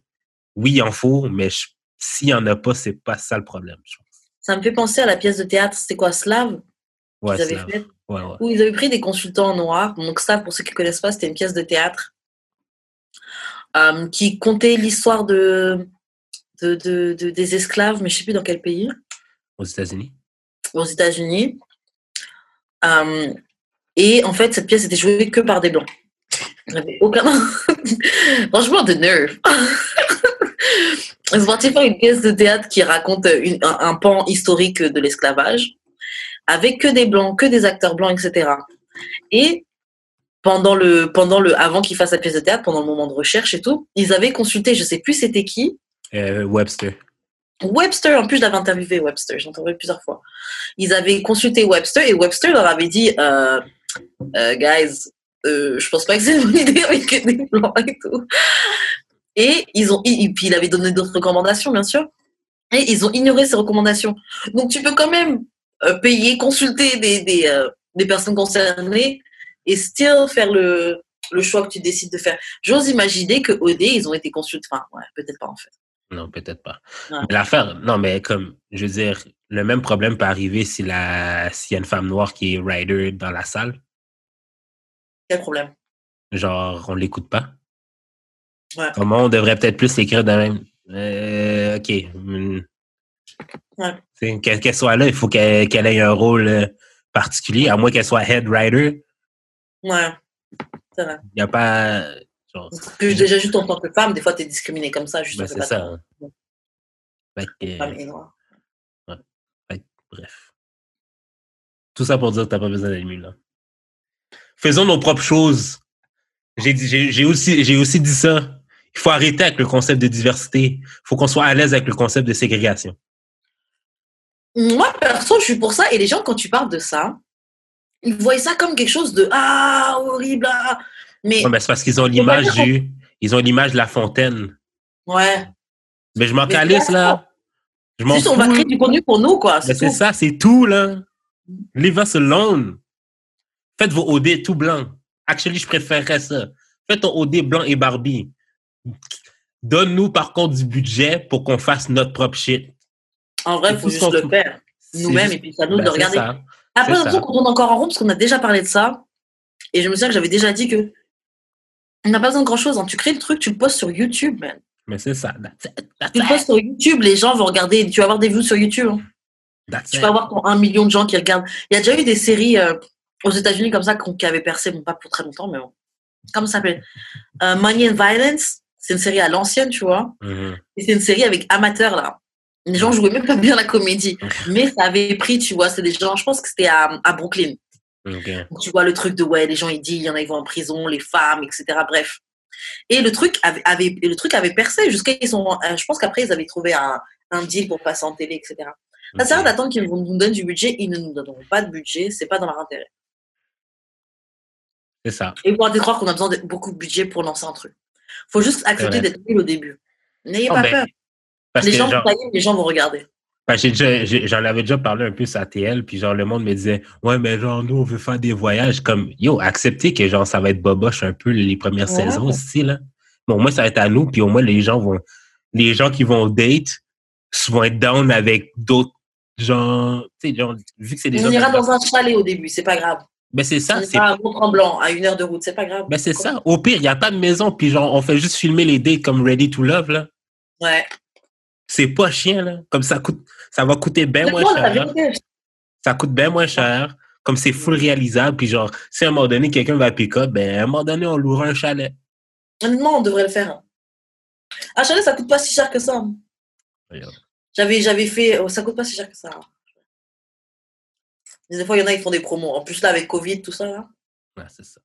oui, il en faut, mais s'il n'y en a pas, c'est pas ça le problème, je pense. Ça me fait penser à la pièce de théâtre, c'était quoi, Slave Ouais, Slave. Fait, ouais, ouais. Où ils avaient pris des consultants en noir. Donc, Slave, pour ceux qui ne connaissent pas, c'était une pièce de théâtre euh, qui comptait l'histoire de, de, de, de, des esclaves, mais je ne sais plus dans quel pays. Aux États-Unis. Aux États-Unis. Euh, et en fait, cette pièce était jouée que par des blancs. J'avais aucun. Franchement, de nerfs. C'est parti faire une pièce de théâtre qui raconte une, un, pan historique de l'esclavage, avec que des blancs, que des acteurs blancs, etc. Et pendant le, pendant le, avant qu'ils fassent la pièce de théâtre, pendant le moment de recherche et tout, ils avaient consulté, je sais plus c'était qui. Euh, Webster. Webster, en plus je l'avais interviewé Webster, j'ai entendu plusieurs fois. Ils avaient consulté Webster et Webster leur avait dit, euh, euh, guys, je pense pas que c'est une bonne idée avec des blancs et tout. Et ils ont, puis il avait donné d'autres recommandations, bien sûr. Et ils ont ignoré ces recommandations. Donc tu peux quand même payer, consulter des, personnes concernées et still faire le, choix que tu décides de faire. J'ose imaginer que OD, ils ont été consultés. Enfin, peut-être pas en fait. Non, peut-être pas. L'affaire, non, mais comme, je veux dire, le même problème peut arriver si la, s'il y a une femme noire qui est rider dans la salle. Quel problème? Genre, on l'écoute pas? Ouais. Comment on devrait peut-être plus l'écrire de même. Euh, OK. Hmm. Ouais. Qu'elle soit là, il faut qu'elle ait un rôle euh, particulier, à moins qu'elle soit head writer. Ouais. Il n'y a pas. Genre, Parce que déjà, juste en tant que femme, des fois, tu es discriminée comme ça. Juste ben, en c'est ça. hein. Fait que, femme et noire. bref. Tout ça pour dire que t'as pas besoin mieux, là. Faisons nos propres choses. J'ai aussi, j'ai aussi dit ça. Il faut arrêter avec le concept de diversité. Il faut qu'on soit à l'aise avec le concept de ségrégation. Moi, perso, je suis pour ça. Et les gens, quand tu parles de ça, ils voient ça comme quelque chose de Ah, horrible. ah. Mais, Ouais, mais c'est parce qu'ils ont l'image du, ils ont l'image de la fontaine. ouais. Mais je m'en calisse, là. Je m'en Juste, on va créer du contenu pour nous, quoi. Mais C'est ça, c'est tout, là. Leave us alone. Faites vos OD tout blanc. Actually, je préférerais ça. Faites ton OD blanc et Barbie. Donne-nous, par contre, du budget pour qu'on fasse notre propre shit. En vrai, il faut juste le faire nous-mêmes. Et puis, à nous Ben, de c'est regarder. ça. Après, ça. qu'on tourne encore en rond parce qu'on a déjà parlé de ça. Et je me souviens que j'avais déjà dit que on n'a pas besoin de grand-chose. hein. Tu crées le truc, tu le postes sur YouTube, man. Mais c'est ça. That's it. That's Tu le postes sur YouTube, les gens vont regarder. Tu vas avoir des views sur YouTube. hein. That's Tu vas avoir ton un million de gens qui regardent. Il y a déjà eu des séries euh, aux États-Unis comme ça qui avaient percé, bon, pas pour très longtemps, mais bon. Comment ça s'appelle? Euh, Money and Violence. C'est une série à l'ancienne, tu vois. Mhm. Et c'est une série avec amateurs, là. Les gens jouaient même pas bien la comédie. Mais ça avait pris, tu vois, c'est des gens, je pense que c'était à, à Brooklyn. Donc, tu vois le truc de, ouais, les gens, ils disent, il y en a, ils vont en prison, les femmes, etc. Bref. Et le truc avait, le truc avait percé jusqu'à ils sont, euh, je pense qu'après, ils avaient trouvé un, un deal pour passer en télé, etc. Ça sert à rien d'attendre qu'ils nous donnent du budget. Ils ne nous donneront pas de budget. C'est pas dans leur intérêt. C'est ça. Et vous arrêtez de croire qu'on a besoin de beaucoup de budget pour lancer un truc. Faut juste accepter d'être nul au début. N'ayez Oh, pas ben, peur. Parce Les que, gens, genre, les gens vont regarder. Ben, j'ai déjà- j'ai- j'en avais déjà parlé un peu sur ATL, puis genre, le monde me disait, ouais, mais genre, nous, on veut faire des voyages comme, yo, acceptez que genre, ça va être boboche un peu les premières Ouais. saisons aussi, là. Mais au moins, ça va être à nous, puis au moins, les gens vont, les gens qui vont date vont être down avec d'autres gens, tu sais, genre, vu que c'est des On ira dans un chalet au début, c'est pas grave. Ben, c'est ça, c'est, ira à Mont-Tremblant, à une heure de route, c'est pas grave. ben, c'est ça. Au pire, il n'y a pas de maison, puis genre, on fait juste filmer les dates comme Ready to Love, là. Ouais. C'est pas chien, là. Comme ça coûte, ça va coûter bien moins cher. ça coûte bien moins cher, comme c'est full réalisable, puis genre, si à un moment donné, quelqu'un va pick up, ben, à un moment donné, on louera un chalet. Honnêtement, on devrait le faire. Un chalet, ça coûte pas si cher que ça. J'avais, j'avais fait. oh, ça coûte pas si cher que ça. Des fois, il y en a qui font des promos. En plus, là, avec Covid, tout ça. Là. Ouais, c'est ça.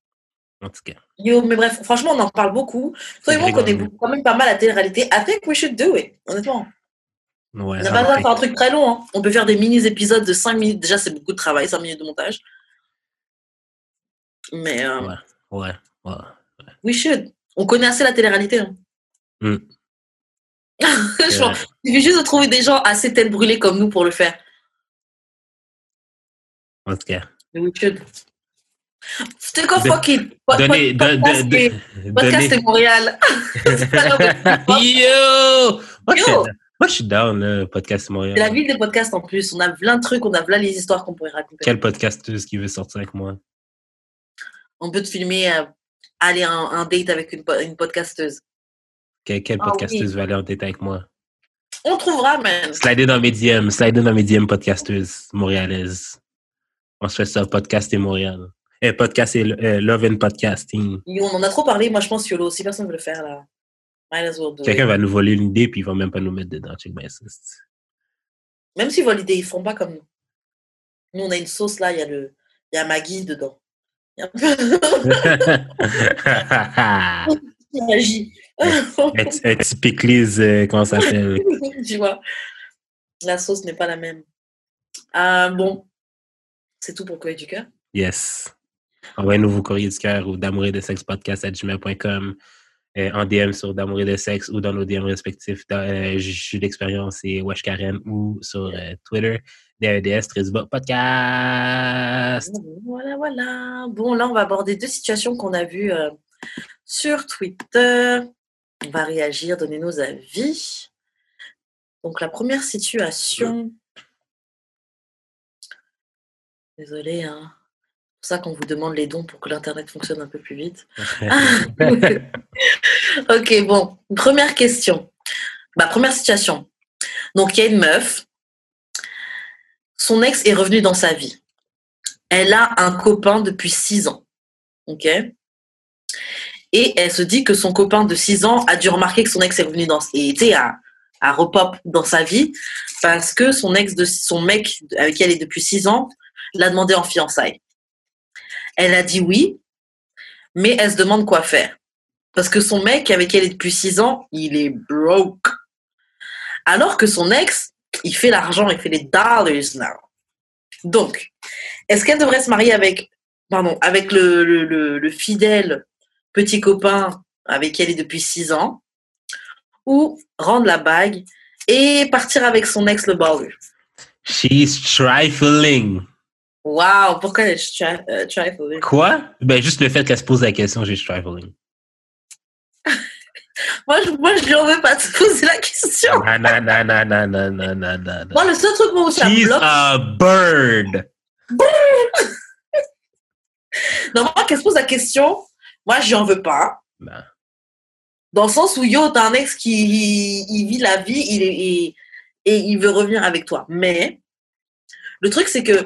En tout cas. Yo, mais bref, franchement, on en parle beaucoup. Toi et moi, on connaît quand même pas mal la télé-réalité. I think we should do it, honnêtement. Ouais, On n'a pas besoin de faire un truc très long. hein. On peut faire des mini-épisodes de 5 minutes. Déjà, c'est beaucoup de travail, 5 minutes de montage. Mais euh, Ouais, ouais, ouais. we should. On connaît assez la télé-réalité. hein. Mm. Il suffit juste de trouver des gens assez tête brûlée comme nous pour le faire. En tout cas. We should. C'était quoi, De- fuck it? Po- po- Donnez, don- podcast, Montréal. C'est Yo! Moi, je suis- Yo! moi, je suis down, là, podcast Montréal. C'est la ville des podcasts en plus. On a plein de trucs, on a plein les histoires qu'on pourrait raconter. Quel podcasteuse qui veut sortir avec moi? On peut te filmer, euh, aller un, un date avec une, une podcasteuse. Quel, quel Ah podcasteuse oui. veut aller en tête avec moi? On trouvera, man. Slidez dans mes DM, slidez dans mes DM podcasteuse montréalaise. On se fait ça, podcast et Montréal. Eh, podcast et euh, Love and Podcasting. Yo, on en a trop parlé. Moi, je pense YOLO. Si personne veut le faire, là, Quelqu'un va nous voler une idée, puis il va même pas nous mettre dedans. Check ça. Même s'ils volent l'idée, ils font pas comme nous. Nous, on a une sauce là, il y a le, il y a Maggie dedans. Il y a magie. pickles, euh, comment ça s'appelle? tu vois. La sauce n'est pas la même. Euh, bon, c'est tout pour Courrier du cœur. Yes. Envoyez-nous vos courriers du cœur ou d'amour et de sexe podcast à gmail.com, euh, en DM sur d'amour et de sexe ou dans nos DM respectifs, dans, euh, Jus d'expérience et Wesh Karen ou sur euh, Twitter, DAEDS, Trisba Podcast. Voilà, voilà. Bon, là, on va aborder deux situations qu'on a vues euh, sur Twitter. On va réagir, donner nos avis. Donc, la première situation. Désolée, hein. C'est pour ça qu'on vous demande les dons pour que l'Internet fonctionne un peu plus vite. ok, bon. Première question. Bah, première situation. Donc, il y a une meuf. Son ex est revenu dans sa vie. Elle a un copain depuis six ans. Ok Et elle se dit que son copain de 6 ans a dû remarquer que son ex est revenu dans, et était à, à repop dans sa vie parce que son ex de son mec avec qui elle est depuis 6 ans l'a demandé en fiançailles. Elle a dit oui, mais elle se demande quoi faire. Parce que son mec avec elle est depuis 6 ans, il est broke. Alors que son ex, il fait l'argent, il fait les dollars now. Donc, est-ce qu'elle devrait se marier avec, pardon, avec le, le, le, fidèle petit copain avec qui elle est depuis 6 ans ou rendre la bague et partir avec son ex le baller? She's trifling. Wow, pourquoi elle est euh, trifling? Quoi? Ben, juste le fait qu'elle se pose la question, j'ai trifling. moi, je, moi, je lui en veux pas te poser la question. Non, non, non, non, non, non, non, non, non. Moi, le seul truc où ça She's bloque. a bird. non, moi, qu'elle se pose la question, moi, je lui en veux pas. Dans le sens où, yo, t'as un ex qui il, il vit la vie il et il veut revenir avec toi. Mais, le truc, c'est que,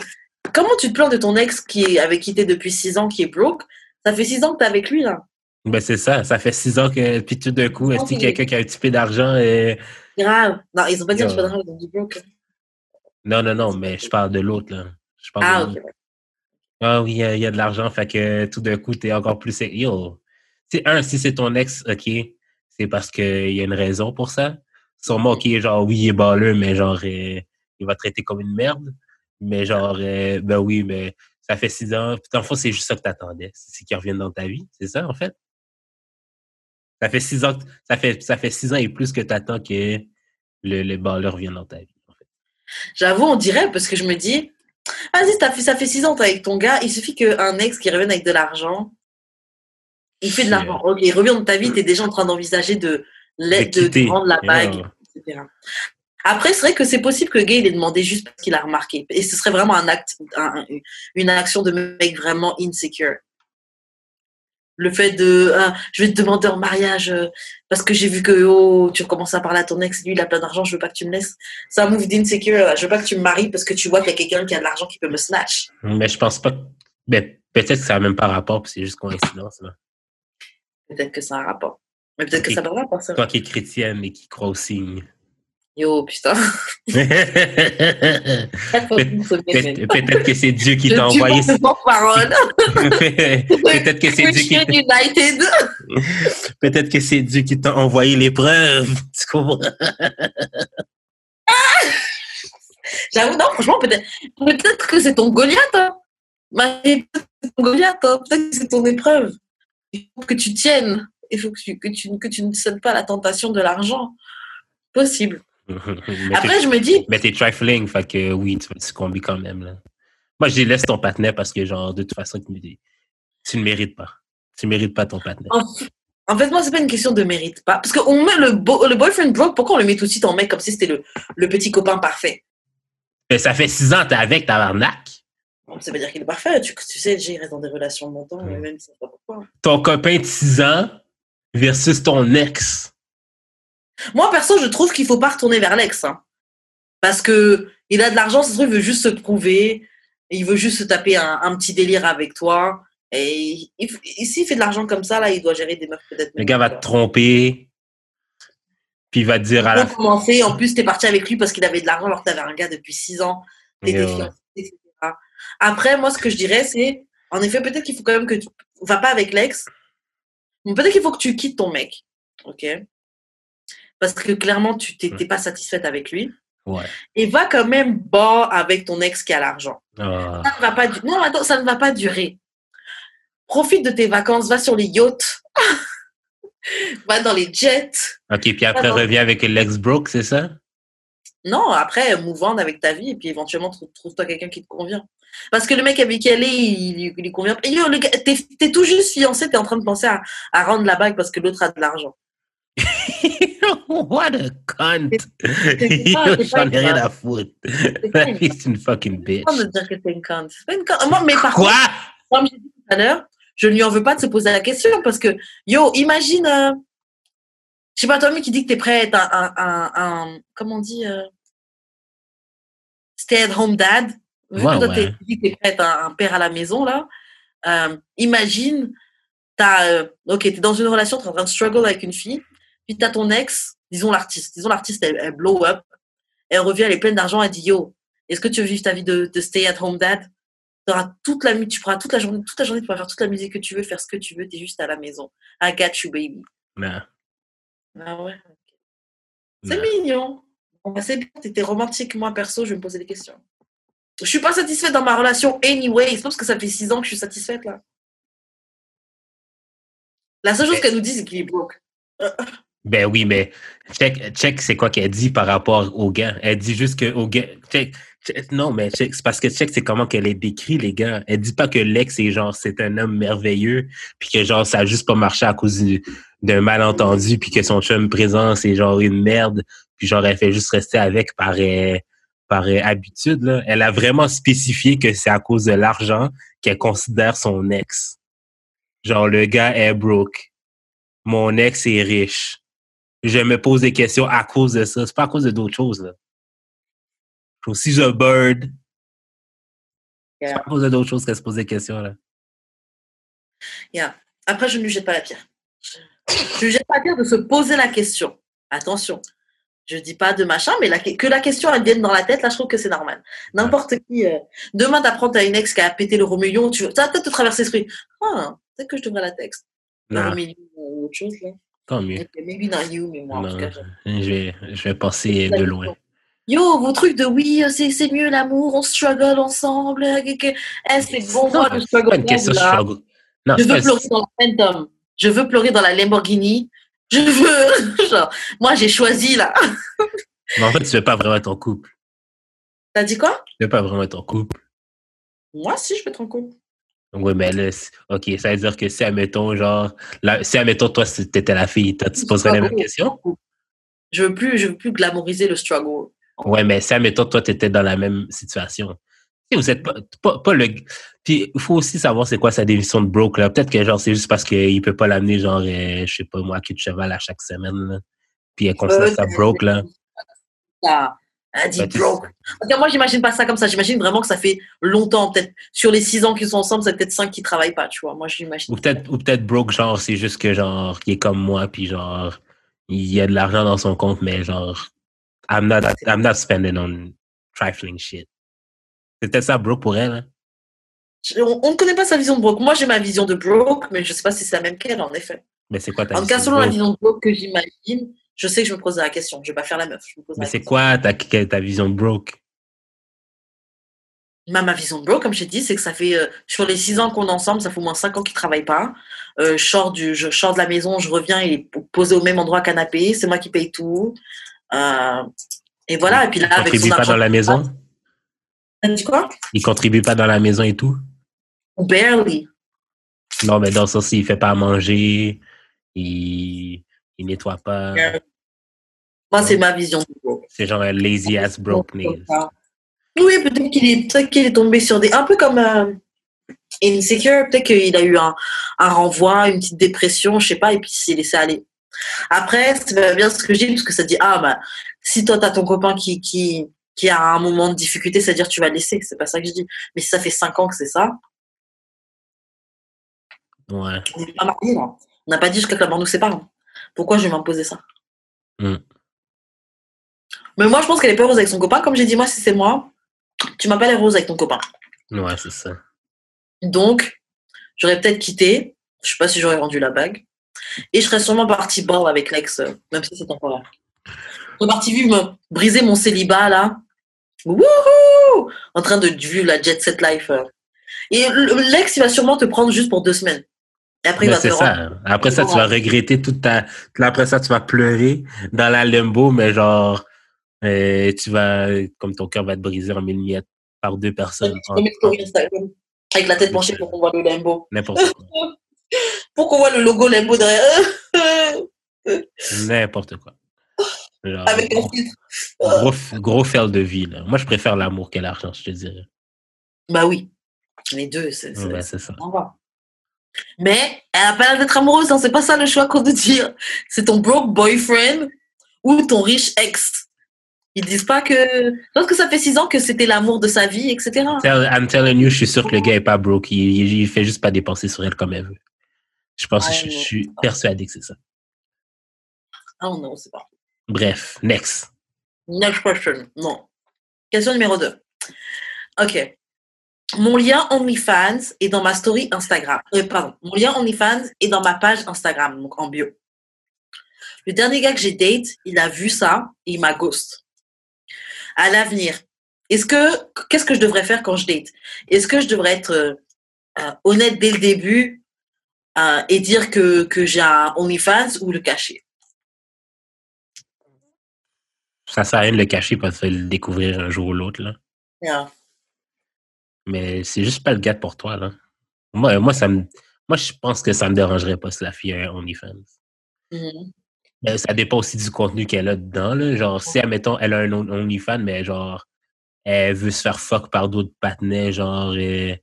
comment tu te plains de ton ex qui est avec qui t'es depuis 6 ans, qui est broke? Ça fait 6 ans que t'es avec lui, là. ben c'est ça. Ça fait six ans que, puis tout d'un coup, est-ce qu'il y a quelqu'un qui a un petit peu d'argent et... Grave. Non, ils ont pas dit Yo. que tu peux ils ont dit broke. Non, non, non, mais je parle de l'autre, là. Je parle Ah, de ok. l'autre. Ah oui, il y a- il y, a de l'argent, fait que tout d'un coup, t'es encore plus... Yo! C'est un, si c'est ton ex, OK, c'est parce qu'il y a une raison pour ça. Sûrement, OK, genre, oui, il est balleux, mais genre, euh, il va te traiter comme une merde. Mais genre, euh, ben oui, mais ça fait six ans. Puis, dans le fond, c'est juste ça que t'attendais. C'est qu'il revienne dans ta vie. C'est ça, en fait? Ça fait six ans, ça fait, ça fait six ans et plus que t'attends que le, le balleur revienne dans ta vie, en fait. J'avoue, on dirait, parce que je me dis, vas-y, t'as fait, ça fait 6 ans, t'es avec ton gars, il suffit qu'un ex qui revienne avec de l'argent, il fait de l'argent. Ok, il revient dans ta vie, t'es déjà en train d'envisager de, de, quitter. de rendre la bague, Yeah. etc. Après, c'est vrai que c'est possible que le gars, il ait demandé juste parce qu'il a remarqué. Et ce serait vraiment un acte, un- une action de mec vraiment insecure. Le fait de, ah, je vais te demander en mariage euh, parce que j'ai vu que oh, tu commences à parler à ton ex, lui il a plein d'argent, je veux pas que tu me laisses. C'est un move d'insecure. Je veux pas que tu me maries parce que tu vois qu'il y a quelqu'un qui a de l'argent qui peut me snatch. Mais je pense pas. que- Ben, peut-être que ça n'a même pas rapport, c'est juste coïncidence. Là. Peut-être que ça a un rapport. Mais peut-être que ça n'a pas rapport, ça. Toi qui es chrétienne et qui crois au signe. Yo, putain. peut-être que c'est Dieu qui t'a envoyé. peut-être que c'est Dieu qui peut-être que c'est Dieu qui t'a envoyé l'épreuve. Tu comprends? J'avoue, non, franchement, peut-être peut-être que c'est ton Goliath. Hein. Marie, peut-être que c'est ton Goliath. Hein. Peut-être que c'est ton épreuve. Il faut que tu tiennes. Il faut que tu, que tu, que tu ne cèdes pas à la tentation de l'argent. Possible. Après, je me dis, mais t'es trifling, fait que oui, tu vas te succomber quand même. Là. Moi, je dis laisse ton partenaire parce que, genre, de toute façon, tu, me dis- tu ne mérites pas. Tu ne mérites pas ton partenaire. en, en fait, moi, c'est pas une question de mérite pas. Parce qu'on met le, bo- le boyfriend broke, pourquoi on le met tout de suite en mec comme si c'était le, le petit copain parfait? Mais ça fait six ans que t'es avec ta arnaque. Bon, Ça veut dire qu'il est parfait. Tu, tu sais, j'ai reste dans des relations longtemps, mais même si pas pourquoi. Ton copain de 6 ans versus ton ex. Moi, perso, je trouve qu'il faut pas retourner vers l'ex. hein. Parce que il a de l'argent, se trouve, il veut juste se prouver. Il veut juste se taper un, un petit délire avec toi. Et il, il- s'il fait de l'argent comme ça, là, il doit gérer des meufs peut-être. Le gars va te tromper. Puis il va te dire à la Pour commencer, en plus, t'es parti avec lui parce qu'il avait de l'argent alors que t'avais un gars depuis 6 ans. T'étais Yo. fiancé, etc. Après, moi, ce que je dirais, c'est, en effet, peut-être qu'il faut quand même que tu va pas avec l'ex, mais peut-être qu'il faut que tu quittes ton mec, ok? Parce que clairement, tu t'es pas satisfaite avec lui. Ouais. Et va quand même bas avec ton ex qui a l'argent. Ah. Ça ne va pas, du- non, attends, ça ne va pas durer. Profite de tes vacances, va sur les yachts, va dans les jets. OK, puis après, reviens avec l'ex broke, c'est ça? Non, après, on avec ta vie et puis éventuellement, trou- trouve-toi quelqu'un qui te convient. Parce que le mec avec qui elle est, il, lui convient. Et yo, t'es, t'es tout juste fiancé, t'es en train de penser à, à rendre la bague parce que l'autre a de l'argent. What a cunt! J'en ai rien à foutre. c'est une fucking bitch. Pas me dire que t'es une pas une conne. Moi, mais par Quoi? contre, comme j'ai dit tout à l'heure, je ne lui en veux pas de se poser la question parce que, yo, imagine, euh, je sais pas, toi, mais qui dit que t'es prêt à être un, un, comment on dit, euh, stay at home dad. Vu Ouais, que toi, ouais. t'es- tu dis que t'es prêt à être un, un père à la maison, là, euh, imagine t'as, euh, ok, t'es dans une relation, t'es en train de struggle avec une fille, puis t'as ton ex, disons l'artiste, disons l'artiste, elle, elle blow up, elle revient, elle est pleine d'argent, elle dit yo, est-ce que tu veux vivre ta vie de, de stay at home dad? Toute la, tu pourras toute la journée, toute la journée, tu pourras faire toute la musique que tu veux, faire ce que tu veux, t'es juste à la maison. I got you, baby. Non. Ah ouais. C'est non. mignon. Bah, c'est bien, t'étais romantique. Moi, perso, je vais me poser des questions. Je suis pas satisfaite dans ma relation anyway. C'est pas parce que ça fait six ans que je suis satisfaite, là. La seule chose qu'elle nous dit, c'est qu'il est broke. Ben oui, mais check, check c'est quoi qu'elle dit par rapport au gars. Elle dit juste que au gars. Check, check- non, mais check, c'est parce que check, c'est comment qu'elle est décrit, les gars. Elle dit pas que l'ex est genre c'est un homme merveilleux, puis que genre ça a juste pas marché à cause du- d'un malentendu, puis que son chum présent c'est genre une merde, puis genre elle fait juste rester avec par euh, par euh, habitude. Là. Elle a vraiment spécifié que c'est à cause de l'argent qu'elle considère son ex. Genre le gars est broke. Mon ex est riche je me pose des questions à cause de ça. C'est pas à cause de d'autres choses. Là. Si je bird, c'est pas à cause de d'autres choses qu'elle se pose des questions. Là. Yeah. Après, je ne lui jette pas la pierre. Je ne lui jette pas la pierre de se poser la question. Attention. Je dis pas de machin, mais la- que la question elle vienne dans la tête, là, je trouve que c'est normal. N'importe qui. euh, demain, t'apprends t'as une ex qui a pété le million, tu ça va peut-être te traverser l'esprit. Ah, peut-être que je devrais la texte. Le Non, million ou autre chose, là. Tant mieux. Maybe not you, mais moi, en tout Non, cas. je vais, je vais passer de loin. Yo, vos trucs de oui, c'est mieux l'amour, on struggle ensemble. Eh, c'est bon, moi, le struggle. pas une question de là. struggle. Non, Je veux pleurer dans la Phantom. Je veux pleurer dans la Lamborghini. Je veux. Genre, moi, j'ai choisi là. mais en fait, tu veux pas vraiment être en couple. T'as dit quoi? Tu veux pas vraiment être en couple. Moi, si, je peux être en couple. Oui, mais là, OK, ça veut dire que si, admettons, genre, là, si, admettons, toi, t'étais la fille, tu te poserais la même question? Je veux plus, je veux plus glamouriser le struggle. Ouais, mais si, admettons, toi, tu étais dans la même situation. Si vous êtes pas, pas, pas le. Puis, il faut aussi savoir c'est quoi sa définition de broke, là. Peut-être que, genre, c'est juste parce qu'il peut pas l'amener, genre, euh, je sais pas, moi, à queue de cheval à chaque semaine, là. Puis, elle considère Euh, ça broke, là. Ça, elle dit Bah, broke. Moi, j'imagine pas ça comme ça. J'imagine vraiment que ça fait longtemps, peut-être sur les six ans qu'ils sont ensemble, c'est peut-être cinq qui travaillent pas, tu vois. Moi, j'imagine. Ou peut-être, ou peut-être broke, genre, c'est juste que, genre, il est comme moi, puis, genre, il y a de l'argent dans son compte, mais, genre, I'm not, I'm not spending on trifling shit. C'est peut-être ça, broke pour elle, hein? On, ne connaît pas sa vision de broke. Moi, j'ai ma vision de broke, mais je sais pas si c'est la même qu'elle, en effet. Mais c'est quoi ta En tout cas, vision selon la vision de broke que j'imagine, je sais que je me pose la question. Je vais pas faire la meuf. Je me pose Mais c'est quoi ta, ta vision de broke? Ma, ma vision de broke, comme j'ai dit, c'est que ça fait, euh, sur les six ans qu'on est ensemble, ça fait au moins cinq ans qu'il travaille pas. Euh, je, sors du, je sors de la maison, je reviens, il est posé au même endroit canapé, c'est moi qui paye tout. Euh, et voilà, et puis là, Il avec contribue son pas argent. dans la maison? T'as dit quoi? Il contribue pas dans la maison et tout? Barely. Non, mais dans sens, il fait pas à manger, il, il nettoie pas. Yeah. Moi, c'est ma vision broke. C'est genre un lazy ass brokenness. Oui, peut-être qu'il est, peut qu'il est tombé sur des. Un peu comme euh, Insecure, peut-être qu'il a eu un, un renvoi, une petite dépression, je sais pas, et puis il s'est laissé aller. Après, c'est bien ce que je dis, parce que ça dit, ah, bah, si toi, t'as ton copain qui, qui, qui a un moment de difficulté, c'est-à-dire tu vas laisser, c'est pas ça que je dis. Mais si ça fait cinq ans que c'est ça, Ouais. on n'est pas mariés, là. On n'a pas dit jusqu'à que la mort nous sépare. Pourquoi je vais m'imposer ça? Mm. Mais moi, je pense qu'elle est pas heureuse avec son copain. Comme j'ai dit, moi, si c'est moi, tu m'as pas l'air heureuse avec ton copain. Ouais, c'est ça. Donc, j'aurais peut-être quitté. Je sais pas si j'aurais rendu la bague. Et je serais sûrement partie ball avec l'ex, euh, même si c'est temporaire. Je serais partie vivre, me briser mon célibat, là. Wouhou En train de vivre la jet set life. euh. Et le- l'ex, il va sûrement te prendre juste pour deux semaines. Après, te c'est ça. Après ça, tu vas regretter toute ta. Après ça, tu vas pleurer dans la limbo, mais genre, euh, tu vas. Comme ton cœur va être brisé en mille miettes par deux personnes. Avec la tête penchée pour qu'on voit le limbo. N'importe quoi. Pour qu'on voit le logo limbo derrière. N'importe quoi. Genre, avec un filtre. gros, gros fail de vie. Là. Moi, je préfère l'amour que l'argent, je te dirais. Bah oui. Les deux, c'est Ouais, c'est ça. On va. Mais elle a pas l'air d'être amoureuse, hein, c'est pas ça le choix qu'on doit dire. C'est ton broke boyfriend ou ton riche ex. Ils disent pas que. Pense que ça fait six ans que c'était l'amour de sa vie, etc. I'm telling you, je suis sûr que le gars est pas broke. Il, il, fait juste pas dépenser sur elle comme elle veut. Je pense je, je suis persuadé que c'est ça. Ah non, c'est pas. Bref, next. Next question. Non. Question numéro 2. Ok. Mon lien OnlyFans est dans ma story Instagram. Euh, pardon. Mon lien OnlyFans est dans ma page Instagram, donc en bio. Le dernier gars que j'ai date, il a vu ça et il m'a ghost. À l'avenir, est-ce que qu'est-ce que je devrais faire quand je date? Est-ce que je devrais être euh, euh, honnête dès le début et dire que, que j'ai un OnlyFans ou le cacher? Ça sert à rien de le cacher parce que le découvrir un jour ou l'autre. là. Yeah. Mais c'est juste pas le gars pour toi. Là. Moi, moi, ça me, moi, je pense que ça me dérangerait pas si la fille a un OnlyFans. Ben, ça dépend aussi du contenu qu'elle a dedans. Là. Genre, si, admettons, elle a un on- OnlyFans, mais genre, elle veut se faire fuck par d'autres patinets, genre, euh,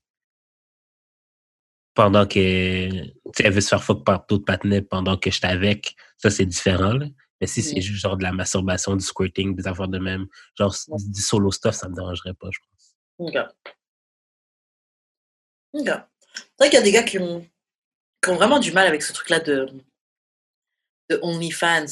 pendant que. Tu elle veut se faire fuck par d'autres patinets pendant que je suis avec, ça, c'est différent. Là. Mais si c'est Mhm. juste genre de la masturbation, du squirting, des affaires de même, genre du solo stuff, ça me dérangerait pas, je pense. C'est vrai qu'il y a des gars qui ont, qui ont vraiment du mal avec ce truc-là de, de OnlyFans.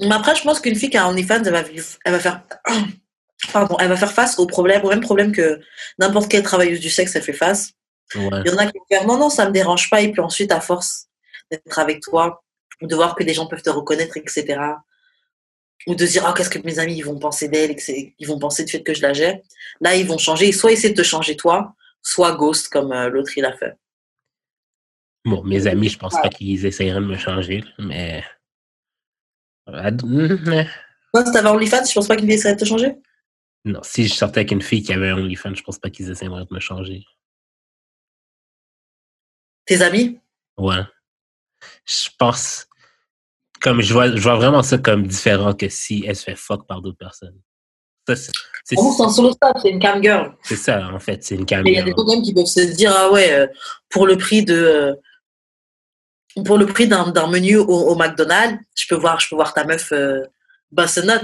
Mais après, je pense qu'une fille qui a OnlyFans, elle va, elle va faire. Pardon, elle va faire face au problème, au même problème que n'importe quelle travailleuse du sexe, elle fait face. Ouais. Il y en a qui vont faire non, non, ça me dérange pas. Et puis ensuite, à force d'être avec toi, de voir que les gens peuvent te reconnaître, etc. Ou de dire, oh, qu'est-ce que mes amis ils vont penser d'elle, ils vont penser du fait que je la gère. Là, ils vont changer. Soit essayer de te changer toi, soit ghost comme euh, l'autre il a fait. Bon, mes amis, je pense Ouais. pas qu'ils essaieraient de me changer, mais. Ah, mm, Toi, si t'avais OnlyFans, je pense pas qu'ils essaieraient de te changer? Non, si je sortais avec une fille qui avait un OnlyFans, je pense pas qu'ils essaieraient de me changer. Tes amis? Ouais. Je pense. Comme je vois, je vois vraiment ça comme différent que si elle se fait fuck par d'autres personnes. C'est- un solo stop, c'est une cam girl. c'est ça, en fait. C'est une Mais il y a des gens même qui peuvent se dire, ah ouais, euh, pour le prix de. euh, pour le prix d'un d'un menu au, au McDonald's, je peux voir, je peux voir ta meuf euh,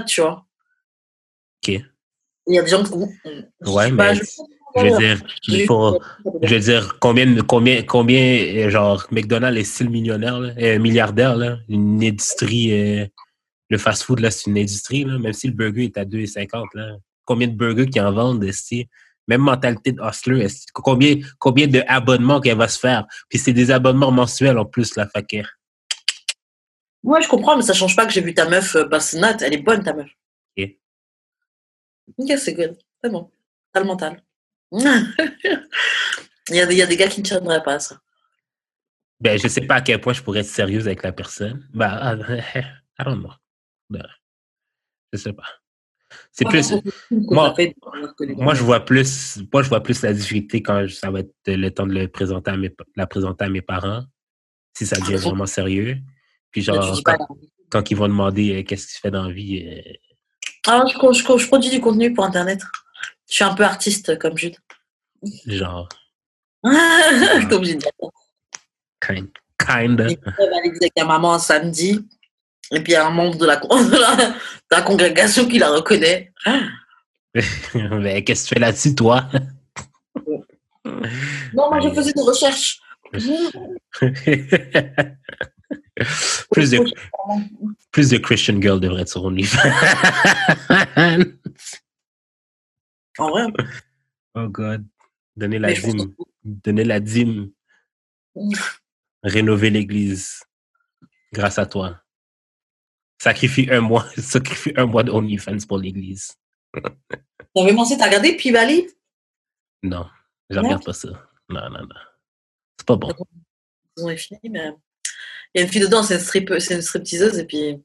tu vois. Ok. Il y a des gens qui. Ouais, mais je- je veux dire, il faut. Je veux dire, combien, combien, combien, euh, genre, McDonald's est style millionnaire, là, euh, milliardaire, là, une industrie, euh, le fast-food, là, c'est une industrie, là, même si le burger est à 2,50, là. Combien de burgers qu'ils en vendent, esti? Même mentalité de hustler. Combien, combien de abonnements qu'elle va se faire? Puis c'est des abonnements mensuels en plus, la fac. Ouais, je comprends, mais ça change pas que j'ai vu ta meuf euh, bassenote. Elle est bonne, ta meuf. Ok. Ok, c'est good. C'est bon. T'as le mental. il, y a, des- il y a des gars qui ne tiendraient pas à ça. Ben, je sais pas à quel point je pourrais être sérieuse avec la personne. Ben, I don't know. Je sais pas. C'est plus, moi- Moi, je vois plus, moi, je vois plus la difficulté quand ça va être le temps de le présenter à mes, la présenter à mes parents, si ça devient vraiment sérieux. Puis genre, quand, quand ils vont demander euh, qu'est-ce que tu fais dans la vie, euh, Ah, je, je, je produis du contenu pour Internet. Je suis un peu artiste comme Jude. genre, comme Jude. kind, kind. Et puis, elle va aller dire avec maman un samedi. Et puis, il y a un membre de la, con- de la, de la congrégation qui la reconnaît. Mais qu'est-ce que tu fais là-dessus, toi? Non, moi, je faisais des recherches. plus, de, plus de Christian Girl devrait être sur OnlyFans? En vrai. oh God. Donner la dîme. Donner la dîme. Rénover l'église. Grâce à toi. Sacrifie un mois, sacrifie un mois de OnlyFans pour l'église. T'avais pensé, t'as regardé P-Valley Non, je regarde pas ça. Non, non, non. C'est pas bon. Ils ont fini, mais il y a une fille dedans, c'est une, strip, c'est une stripteaseuse, et puis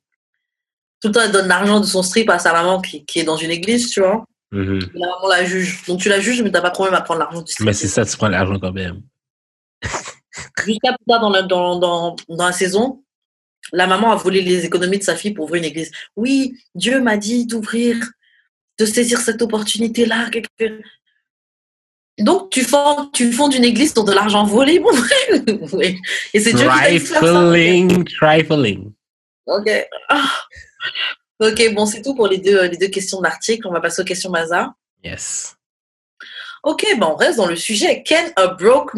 tout le temps, elle donne l'argent de son strip à sa maman qui, qui est dans une église, tu vois. Mhm. Et la maman la juge. Donc tu la juges, mais t'as pas de problème à prendre l'argent du strip. Mais c'est ça, tu prends l'argent quand même. Jusqu'à plus tard dans la, dans, dans, dans la saison, la maman a volé les économies de sa fille pour ouvrir une église. Oui, Dieu m'a dit d'ouvrir, de saisir cette opportunité-là. Donc, tu fondes, tu fondes une église sur de l'argent volé, mon frère. Et c'est Dieu qui dit. Trifling, trifling. Ok. Ah. Ok, bon, c'est tout pour les deux, les deux questions de l'article. On va passer aux questions Maza. Yes. Ok, bon, on reste dans le sujet. Can a broke,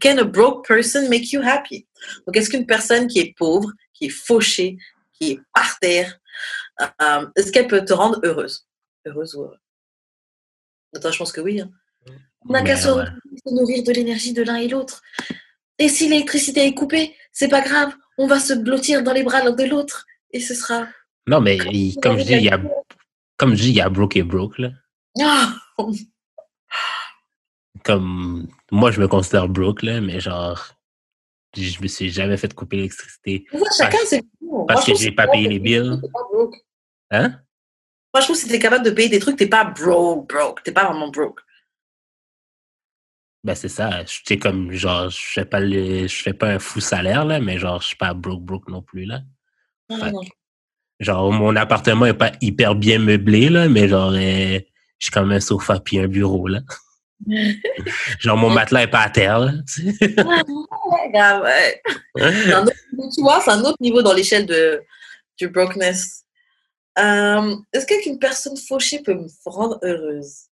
can a broke person make you happy? Donc, est-ce qu'une personne qui est pauvre, qui est fauchée, qui est par terre, euh, est-ce qu'elle peut te rendre heureuse? Heureuse ou heureuse? Attends, je pense que oui. Hein. On n'a qu'à se nourrir de l'énergie de l'un et l'autre. Et si l'électricité est coupée, c'est pas grave. On va se blottir dans les bras l'un de l'autre et ce sera. Non, mais comme je dis, il y a, comme je dis, il y a broke et broke là. Ah! Comme moi, je me considère broke là, mais genre, je me suis jamais fait couper l'électricité. Chacun, c'est Parce que j'ai pas payé les billes. Hein? Moi, je trouve que si t'es capable de payer des trucs, t'es pas broke, broke. T'es pas vraiment broke. Ben, c'est ça. Je comme, genre, je fais pas je fais pas un fou salaire, là, mais genre, je suis pas broke, broke non plus, là. Genre, mon appartement est pas hyper bien meublé, là, mais genre, euh, j'ai quand même un sofa puis un bureau, là. Genre, mon matelas est pas à terre, là. ouais, tu vois, c'est un autre niveau dans l'échelle de, du brokenness. Euh, est-ce qu'une personne fauchée peut me rendre heureuse?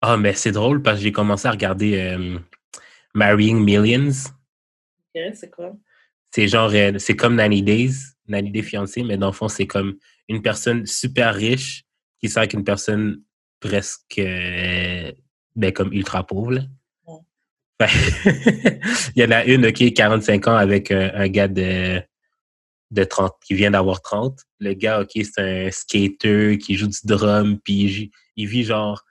Ah, mais c'est drôle parce que j'ai commencé à regarder euh, Marrying Millions. C'est quoi? C'est genre, euh, c'est comme Nanny Days, Nanny Day fiancée, mais dans le fond, c'est comme une personne super riche qui sort avec une personne presque, ben, comme ultra pauvre. Il y en a une, qui est 45 ans avec un gars de de 30, qui vient d'avoir 30. Le gars, OK, c'est un skater qui joue du drum, puis il vit genre,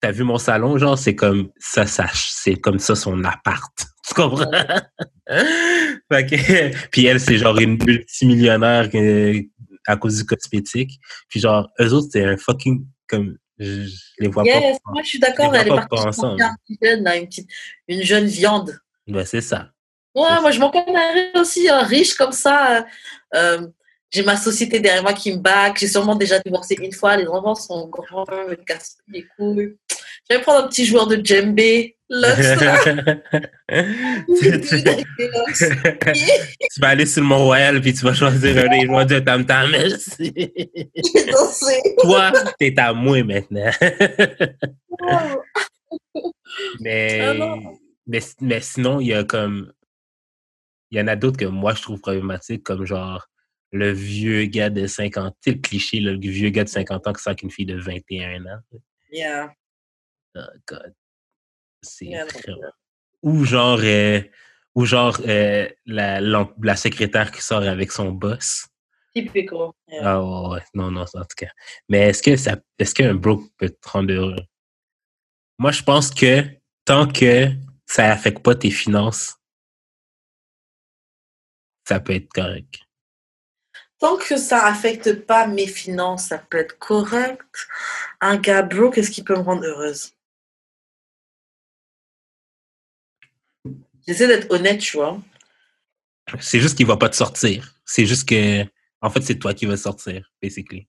t'as vu mon salon, genre, c'est comme ça, ça c'est comme ça son appart. Tu comprends? puis elle, c'est genre une multimillionnaire euh, à cause du cosmétique. Puis genre, eux autres, c'est un fucking, comme, je, les vois pas. Moi, je suis d'accord, elle est partie ensemble. Une, une, une jeune viande. Ouais, c'est ça. Ouais, moi je m'en connais aussi, hein, riche comme ça. Euh, euh, j'ai ma société derrière moi qui me back. J'ai sûrement déjà divorcé une fois. Les enfants sont grands, me cassent les couilles. Je vais prendre un petit joueur de djembé. Tu, vas aller sur le Mont-Royal puis tu vas choisir un des joueurs de Tam Tam. Merci. Toi, t'es à moi maintenant. mais, ah mais, mais sinon, il y a comme il y en a d'autres que moi, je trouve problématiques, comme genre le vieux gars de 50 tu sais, le cliché, le vieux gars de 50 ans qui sort avec une fille de 21 ans. Yeah. Oh God. C'est très... Ou genre, euh, ou genre euh, la, la, secrétaire qui sort avec son boss. Typical. Ah ouais, non, non, en tout cas. Mais est-ce que ça est-ce qu'un broke peut te rendre heureux? Moi, je pense que tant que ça affecte pas tes finances, ça peut être correct. Tant que ça affecte pas mes finances, ça peut être correct. Un gars broke, est-ce qu'il peut me rendre heureuse? J'essaie d'être honnête, tu vois. C'est juste qu'il va pas te sortir. C'est juste que, en fait, c'est toi qui vas sortir, basically.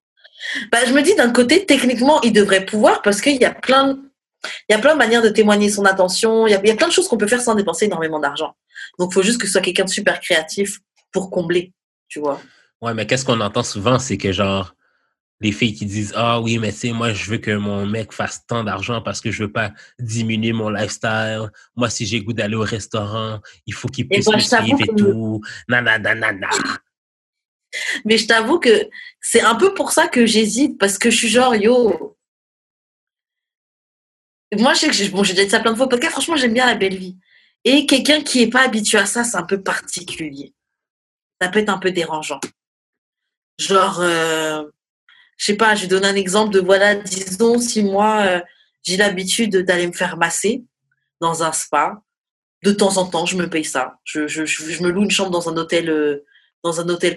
Bah, je me dis d'un côté, techniquement, il devrait pouvoir parce qu'il y a plein, il y a plein de manières de témoigner son attention. Il y a, il y a plein de choses qu'on peut faire sans dépenser énormément d'argent. Donc, il faut juste que ce soit quelqu'un de super créatif pour combler, tu vois. Ouais, mais qu'est-ce qu'on entend souvent, c'est que genre, les filles qui disent Ah oui, mais tu sais, moi, je veux que mon mec fasse tant d'argent parce que je veux pas diminuer mon lifestyle. Moi, si j'ai goût d'aller au restaurant, il faut qu'il puisse me suivre et tout. Nanana. Mais je t'avoue que c'est un peu pour ça que j'hésite parce que je suis genre, yo. Moi, je sais que bon, j'ai déjà dit ça plein de fois parce que franchement, j'aime bien la belle vie. Et quelqu'un qui n'est pas habitué à ça, c'est un peu particulier. Ça peut être un peu dérangeant. Genre, euh, je sais pas, je vais donner un exemple de, voilà, disons, si moi, euh, j'ai l'habitude d'aller me faire masser dans un spa, de temps en temps, je me paye ça. Je, me loue une chambre dans un hôtel, euh,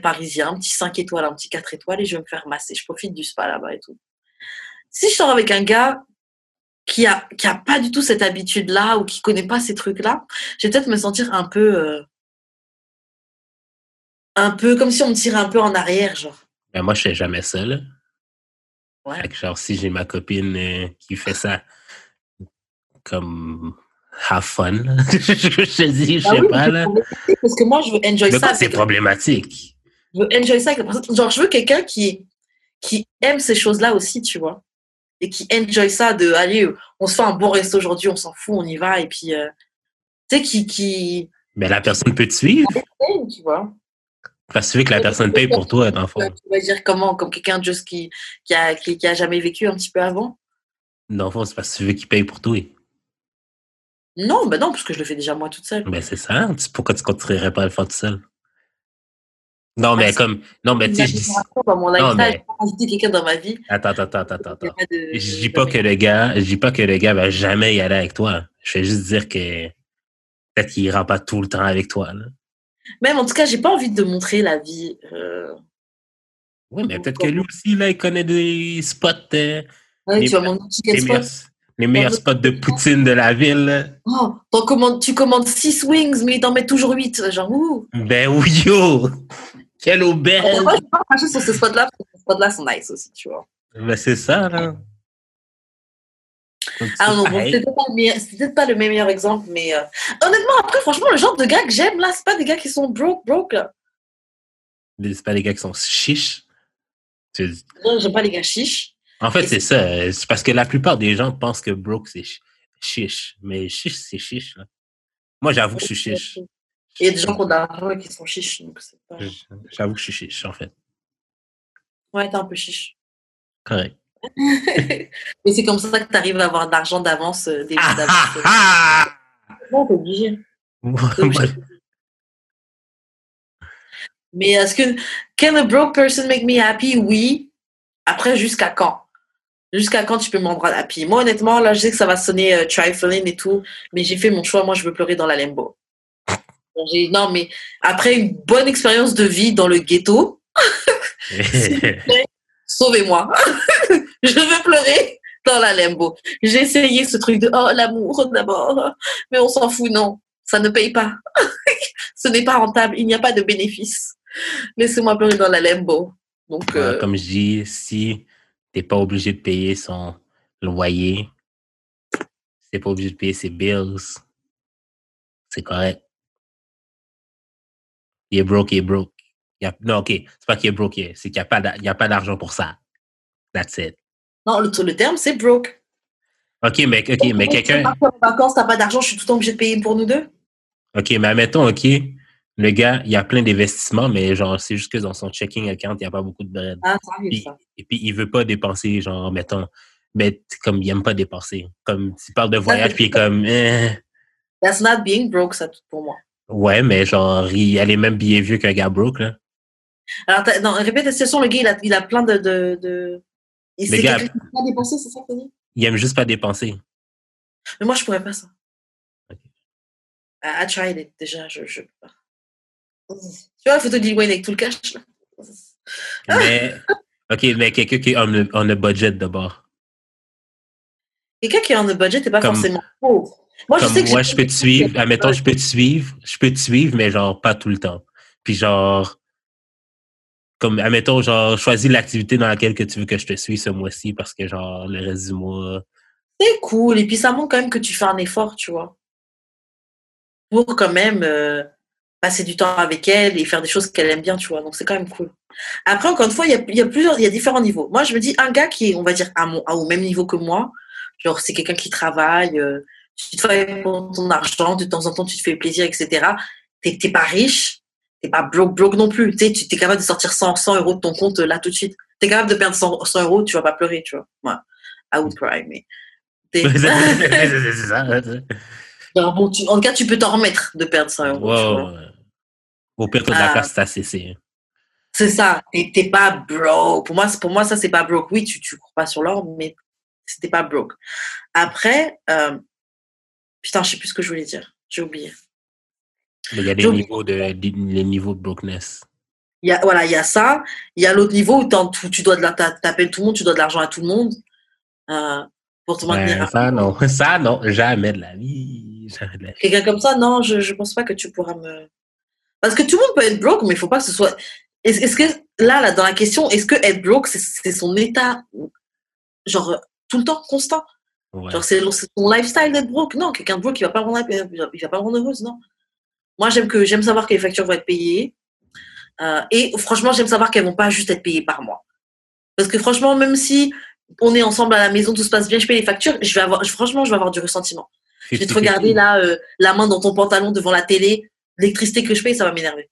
parisien, un petit 5 étoiles, un petit 4 étoiles, et je vais me faire masser. Je profite du spa là-bas et tout. Si je sors avec un gars qui a, qui a pas du tout cette habitude-là ou qui connaît pas ces trucs-là, je vais peut-être me sentir un peu, euh, un peu comme si on me tirait un peu en arrière, genre. Ben moi, je fais jamais seul. Ouais. genre, si j'ai ma copine euh, qui fait ça comme have fun, je te dis, je ah sais pas, là. Parce que moi, je veux enjoy ça. C'est problématique. Je veux enjoy ça avec la personne. Genre, je veux quelqu'un qui, qui aime ces choses-là aussi, tu vois. et qui enjoy ça de aller, on se fait un bon resto aujourd'hui, on s'en fout, on y va et puis euh, tu sais qui qui. Mais la personne peut te suivre. Tu vois. Parce que tu veux que la personne paye pour toi, dans le fond. Tu vas dire comment, comme quelqu'un juste qui qui a qui, qui a jamais vécu un petit peu avant? Dans le fond, c'est parce que tu veux qu'il paye pour toi. Non, ben non, parce que je le fais déjà moi toute seule. Ben c'est ça. Pourquoi tu continuerais pas à le faire tout seul? Non, mais comme. Non, mais tu sais. Je dis... Mon lifestyle, mais... quelqu'un dans ma vie. Attends, attends, attends, attends. attends. De... Je dis pas que le gars, je dis pas que le gars va jamais y aller avec toi. Je vais juste dire que peut-être qu'il ira pas tout le temps avec toi. Là. Même en tout cas, j'ai pas envie de montrer la vie. Euh... Oui, mais peut-être que lui aussi, là, il connaît des spots. Euh, ouais, les, tu vas mon les, meilleurs, les meilleurs spots de poutine de la ville. Oh, commandes, tu commandes 6 wings, mais t'en mets toujours 8. Genre, ouh. Ben oui, yo! Quelle auberge! Moi, je suis pas sur ces spots-là, parce que ces spots-là sont nice aussi, tu vois. Ben c'est ça, là. Ah bon, c'est peut-être pas, le meilleur exemple, mais euh... honnêtement, après, franchement, le genre de gars que j'aime, là, c'est pas des gars qui sont broke, broke, là. C'est pas des gars qui sont chiches. Non, j'aime pas les gars chiches. En fait, c'est ça. C'est parce que la plupart des gens pensent que broke, c'est chiche. Mais chiche, c'est chiche, là. Moi, j'avoue que je suis chiche. Il y a des gens qui ont de l'argent et qui sont chiches, pas... J'avoue que je suis chiche, en fait. Ouais, t'es un peu chiche. Correct. Mais c'est comme ça que tu arrives à avoir de l'argent d'avance, euh, des ah, d'avance. ah, Non, t'es obligé. Mais est-ce que can a broke person make me happy? Oui. Après, jusqu'à quand? Jusqu'à quand tu peux me rendre happy? Moi, honnêtement, là, je sais que ça va sonner euh, trifling et tout, mais j'ai fait mon choix. Moi, je veux pleurer dans la limbo. Non, mais après une bonne expérience de vie dans le ghetto, sauvez-moi. je veux pleurer dans la limbo. J'ai essayé ce truc de oh l'amour d'abord, mais on s'en fout, non, ça ne paye pas. ce n'est pas rentable, il n'y a pas de bénéfice. Laissez-moi pleurer dans la limbo. Donc, euh... comme je dis, si t'es pas obligé de payer son loyer, si t'es pas obligé de payer ses bills, c'est correct. Il est broke, il est broke. Il a... Non, ok, c'est pas qu'il est broke, c'est qu'il n'y a pas d'argent pour ça. That's it. Non, le, le terme, c'est broke. OK, mais, okay, mais quelqu'un. En vacances, t'as pas d'argent, je suis tout le temps obligé de payer pour nous deux. OK, mais admettons, OK, le gars, il a plein d'investissements, mais genre, c'est juste que dans son checking account, il n'y a pas beaucoup de bread. Ah, ça arrive, puis, ça. Et puis, il veut pas dépenser, genre, mettons, mais comme il aime pas dépenser. Comme, tu parles de voyage, puis comme, eh. That's not being broke, ça, pour moi. Ouais, mais genre, il a les mêmes billets vieux qu'un gars broke, là. Alors, non, répète la situation, le gars, il a, il a plein de. de, de... Il Le gars- pas dépenser, c'est ça que tu dis Il aime juste pas dépenser. Mais moi, je pourrais pas ça. I, I tried it, déjà, je, je peux pas. Tu vois la photo Wayne avec tout le cash, là? Mais, OK, mais quelqu'un qui est on a, on a budget d'abord. Quelqu'un qui est en budget n'est pas Comme- forcément pauvre. Moi, je sais que moi, je peux te suivre. Admettons, je peux te suivre. Je peux te suivre, mais genre, pas tout le temps. Puis genre, comme, admettons, genre, choisis l'activité dans laquelle que tu veux que je te suive ce mois-ci parce que genre, le reste du mois. C'est cool. Et puis, ça montre quand même que tu fais un effort, tu vois. Pour quand même euh, passer du temps avec elle et faire des choses qu'elle aime bien, tu vois. Donc, c'est quand même cool. Après, encore une fois, il y a, plusieurs, il y a différents niveaux. Moi, je me dis, un gars qui est, on va dire, à mon, au même niveau que moi, genre, c'est quelqu'un qui travaille, euh, tu travailles pour ton argent, de temps en temps, tu te fais plaisir, etc. T'es pas riche, t'es pas broke, broke non plus. Tu sais, es capable de sortir 100, 100 euros de ton compte euh, là tout de suite. T'es capable de perdre 100, 100 euros, tu vas pas pleurer, tu vois. Moi, I would cry, mais. c'est ça. Bon, tu- en tout cas, tu peux t'en remettre de perdre 100 euros. Wow. Au pire, de la place, c'est assez, c'est. Ça. T'es pas broke. Pour moi, pour moi, ça, c'est pas broke. Oui, tu, tu cours pas sur l'or, mais c'était pas broke. Après, euh, putain, je sais plus ce que je voulais dire. J'ai oublié. Il y a des niveaux de, les niveaux de brokenness. Il y a, voilà, il y a ça. Il y a l'autre niveau où tu, dois de la, tout le monde, tu dois de l'argent à tout le monde euh, pour te maintenir. Ça, non. Ça, non. Jamais de la vie. Quelqu'un comme ça, non, je, je pense pas que tu pourras me. Parce que tout le monde peut être broke, mais il faut pas que ce soit. Est-ce est-ce que là, là, dans la question, est-ce que être broke, c'est son état, genre tout le temps constant? Ouais. Genre, c'est son lifestyle d'être broke? Non, quelqu'un de broke, il va pas rendre, il va pas rendre heureuse, non. Moi, j'aime que j'aime savoir que les factures vont être payées. Euh, et franchement, j'aime savoir qu'elles vont pas juste être payées par mois. Parce que franchement, même si on est ensemble à la maison, tout se passe bien, je paye les factures, je vais avoir, franchement, je vais avoir du ressentiment. Je vais te regarder là, euh, la main dans ton pantalon devant la télé, l'électricité que je paye, ça va m'énerver.